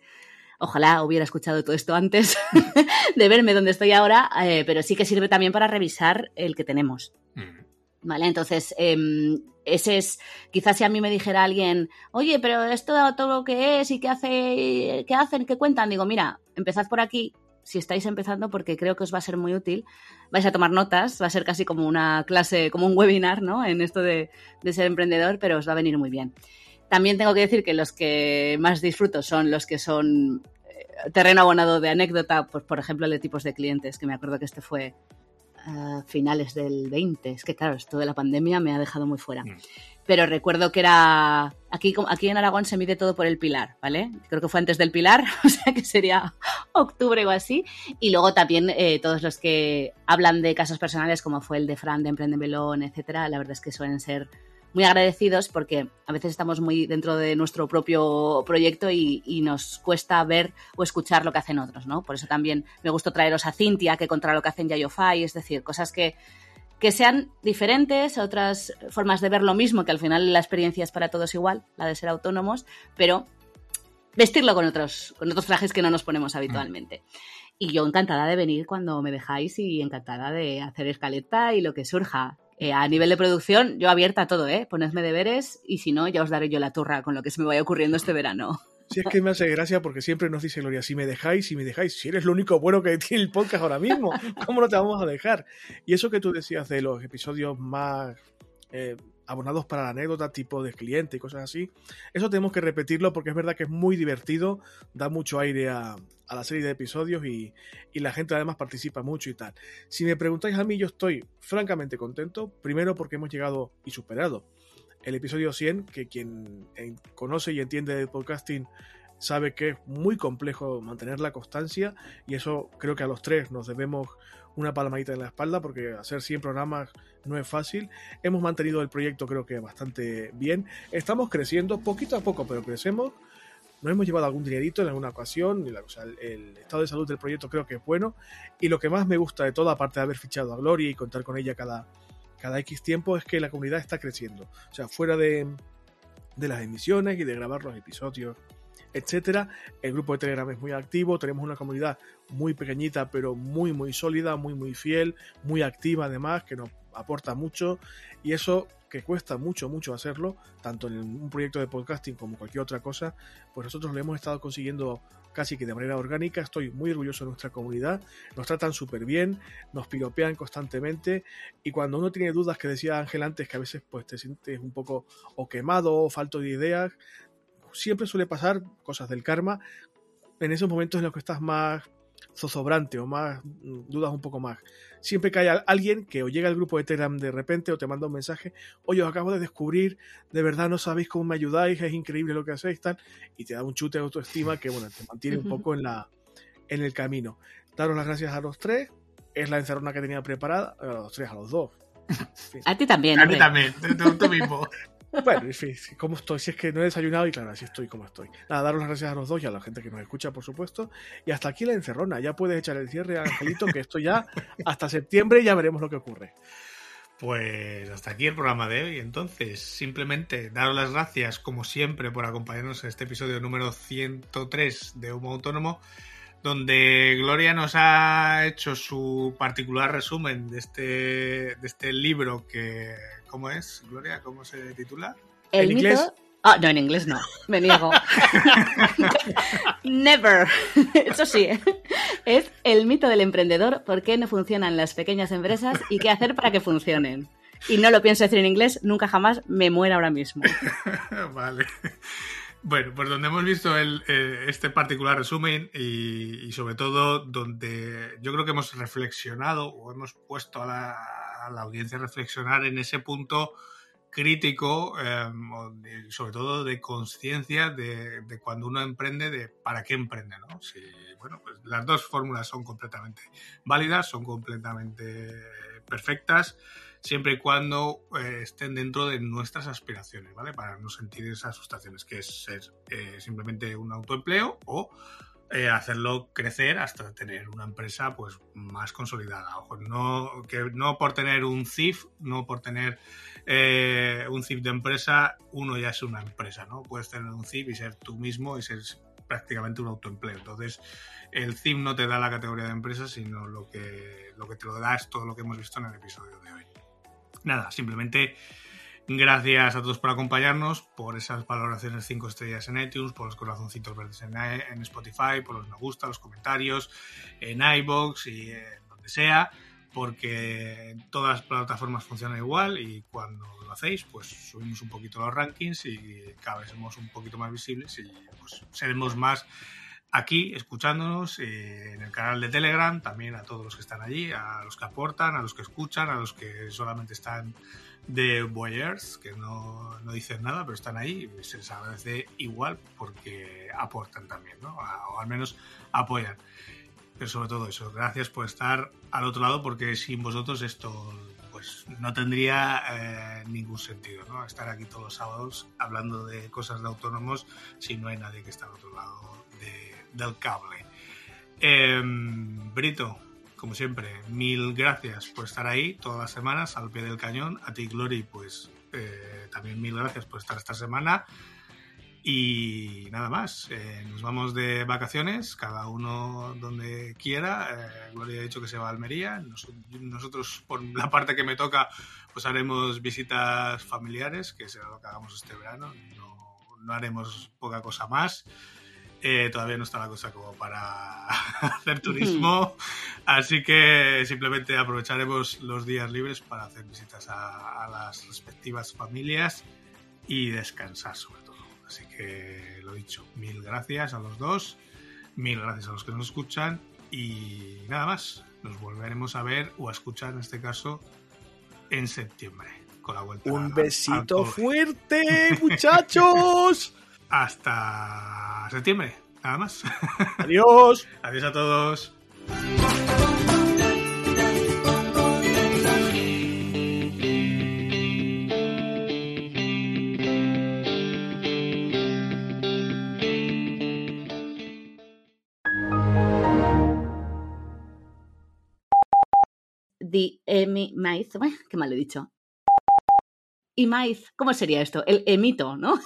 Ojalá hubiera escuchado todo esto antes de verme donde estoy ahora, eh, pero sí que sirve también para revisar el que tenemos. Mm. Vale, entonces, em, ese es, quizás si a mí me dijera alguien, oye, pero esto todo lo que es y qué hace, qué hacen, qué cuentan, digo, mira, empezad por aquí, si estáis empezando, porque creo que os va a ser muy útil. Vais a tomar notas, va a ser casi como una clase, como un webinar, ¿no? En esto de, de ser emprendedor, pero os va a venir muy bien. También tengo que decir que los que más disfruto son los que son eh, terreno abonado de anécdota, pues por ejemplo el de tipos de clientes, que me acuerdo que este fue a finales del 20. Es que claro, esto de la pandemia me ha dejado muy fuera. Mm. Pero recuerdo que era. Aquí, aquí en Aragón se mide todo por el pilar, ¿vale? Creo que fue antes del pilar, o sea que sería octubre o así. Y luego también eh, todos los que hablan de casos personales, como fue el de Fran de Emprende Melón, etcétera, la verdad es que suelen ser muy agradecidos porque a veces estamos muy dentro de nuestro propio proyecto y, nos cuesta ver o escuchar lo que hacen otros, ¿no? Por eso también me gustó traeros a Cintia, que contra lo que hacen Yayofai, es decir, cosas que, que sean diferentes, otras formas de ver lo mismo, que al final la experiencia es para todos igual, la de ser autónomos, pero vestirlo con otros, con otros trajes que no nos ponemos habitualmente. Y yo encantada de venir cuando me dejáis y encantada de hacer escaleta y lo que surja. Eh, a nivel de producción, yo abierta a todo, ¿eh? Ponedme deberes y si no, ya os daré yo la turra con lo que se me vaya ocurriendo este verano. Si es que me hace gracia porque siempre nos dice Gloria, si me dejáis, si me dejáis, si eres lo único bueno que tiene el podcast ahora mismo, ¿cómo no te vamos a dejar? Y eso que tú decías de los episodios más eh, abonados para la anécdota, tipo de cliente y cosas así. Eso tenemos que repetirlo porque es verdad que es muy divertido, da mucho aire a, la serie de episodios y, la gente además participa mucho y tal. Si me preguntáis a mí, yo estoy francamente contento, primero porque hemos llegado y superado el episodio 100, que quien conoce y entiende el podcasting sabe que es muy complejo mantener la constancia y eso creo que a los tres nos debemos una palmadita en la espalda porque hacer 100 programas no es fácil. Hemos mantenido el proyecto creo que bastante bien. Estamos creciendo poquito a poco, pero crecemos. Nos hemos llevado algún dinerito en alguna ocasión. Sea, el, estado de salud del proyecto creo que es bueno. Y lo que más me gusta de todo, aparte de haber fichado a Gloria y contar con ella cada, cada X tiempo, es que la comunidad está creciendo. O sea, fuera de, de las emisiones y de grabar los episodios etcétera. El grupo de Telegram es muy activo, tenemos una comunidad muy pequeñita, pero muy, muy sólida, muy, muy fiel, muy activa además, que nos aporta mucho y eso que cuesta mucho, mucho hacerlo, tanto en un proyecto de podcasting como cualquier otra cosa, pues nosotros lo hemos estado consiguiendo casi que de manera orgánica. Estoy muy orgulloso de nuestra comunidad, nos tratan súper bien, nos piropean constantemente y cuando uno tiene dudas, que decía Ángel antes, que a veces pues te sientes un poco o quemado o falto de ideas, siempre suele pasar cosas del karma en esos momentos en los que estás más zozobrante o más mm, dudas un poco más. Siempre que haya alguien que o llega al grupo de Telegram de repente o te manda un mensaje, oye, os acabo de descubrir, de verdad no sabéis cómo me ayudáis, es increíble lo que hacéis, tal, y te da un chute de autoestima que, bueno, te mantiene un poco en, la, en el camino. Daros las gracias a los tres, es la encerrona que tenía preparada, a los tres, a los dos. A ti también. A mí también, tú mismo. Bueno, en fin, ¿cómo estoy? Si es que no he desayunado y claro, así estoy como estoy. Nada, daros las gracias a los dos y a la gente que nos escucha, por supuesto. Y hasta aquí la encerrona. Ya puedes echar el cierre, Angelito, que esto ya hasta septiembre ya veremos lo que ocurre. Pues hasta aquí el programa de hoy. Entonces, simplemente daros las gracias, como siempre, por acompañarnos en este episodio número 103 de Humo Autónomo donde Gloria nos ha hecho su particular resumen de este, de este libro que, ¿cómo es, Gloria? ¿Cómo se titula? ¿En inglés? Ah, no, en inglés no, me niego. Never. Eso sí, ¿eh? es el mito del emprendedor, por qué no funcionan las pequeñas empresas y qué hacer para que funcionen. Y no lo pienso decir en inglés, nunca jamás me muera ahora mismo. vale. Bueno, pues donde hemos visto el, eh, este particular resumen y, sobre todo donde yo creo que hemos reflexionado o hemos puesto a la, audiencia a reflexionar en ese punto crítico eh, sobre todo de conciencia de, de, cuando uno emprende, de para qué emprende, ¿no? Si, bueno, pues las dos fórmulas son completamente válidas, son completamente perfectas siempre y cuando eh, estén dentro de nuestras aspiraciones, ¿vale? Para no sentir esas frustraciones, que es ser eh, simplemente un autoempleo o eh, hacerlo crecer hasta tener una empresa pues más consolidada. Ojo, no, que no por tener un CIF, no por tener un CIF de empresa, uno ya es una empresa, ¿no? Puedes tener un CIF y ser tú mismo y ser prácticamente un autoempleo. Entonces, el CIF no te da la categoría de empresa, sino lo que, lo que te lo da es todo lo que hemos visto en el episodio de hoy nada, simplemente gracias a todos por acompañarnos, por esas valoraciones 5 estrellas en iTunes, por los corazoncitos verdes en, Spotify, por los me gusta, los comentarios, en iBox y en donde sea, porque todas las plataformas funcionan igual y cuando lo hacéis, pues subimos un poquito los rankings y cada vez somos un poquito más visibles y pues seremos más aquí escuchándonos eh, en el canal de Telegram, también a todos los que están allí, a los que aportan, a los que escuchan, a los que solamente están de voyeurs, que no, no dicen nada, pero están ahí, se les agradece igual porque aportan también, ¿no? o al menos apoyan. Pero sobre todo eso, gracias por estar al otro lado porque sin vosotros esto pues no tendría eh, ningún sentido, ¿no? Estar aquí todos los sábados hablando de cosas de autónomos si no hay nadie que está al otro lado del cable. Em, Brito, como siempre, mil gracias por estar ahí todas las semanas al pie del cañón. A ti, Glory, pues eh, también mil gracias por estar esta semana. Y nada más, eh, nos vamos de vacaciones, cada uno donde quiera. Eh, Gloria ha dicho que se va a Almería. nosotros, por la parte que me toca, pues haremos visitas familiares, que será lo que hagamos este verano. No, no haremos poca cosa más. Eh, todavía no está la cosa como para hacer turismo, así que simplemente aprovecharemos los días libres para hacer visitas a, las respectivas familias y descansar sobre todo. Así que lo dicho, mil gracias a los dos, mil gracias a los que nos escuchan y nada más, nos volveremos a ver o a escuchar en este caso en septiembre con la vuelta. Un besito fuerte, muchachos. hasta septiembre. Nada más. Adiós. Adiós a todos. The Emi Maiz, qué mal he dicho. Y Maiz, ¿cómo sería esto? El emito, ¿no?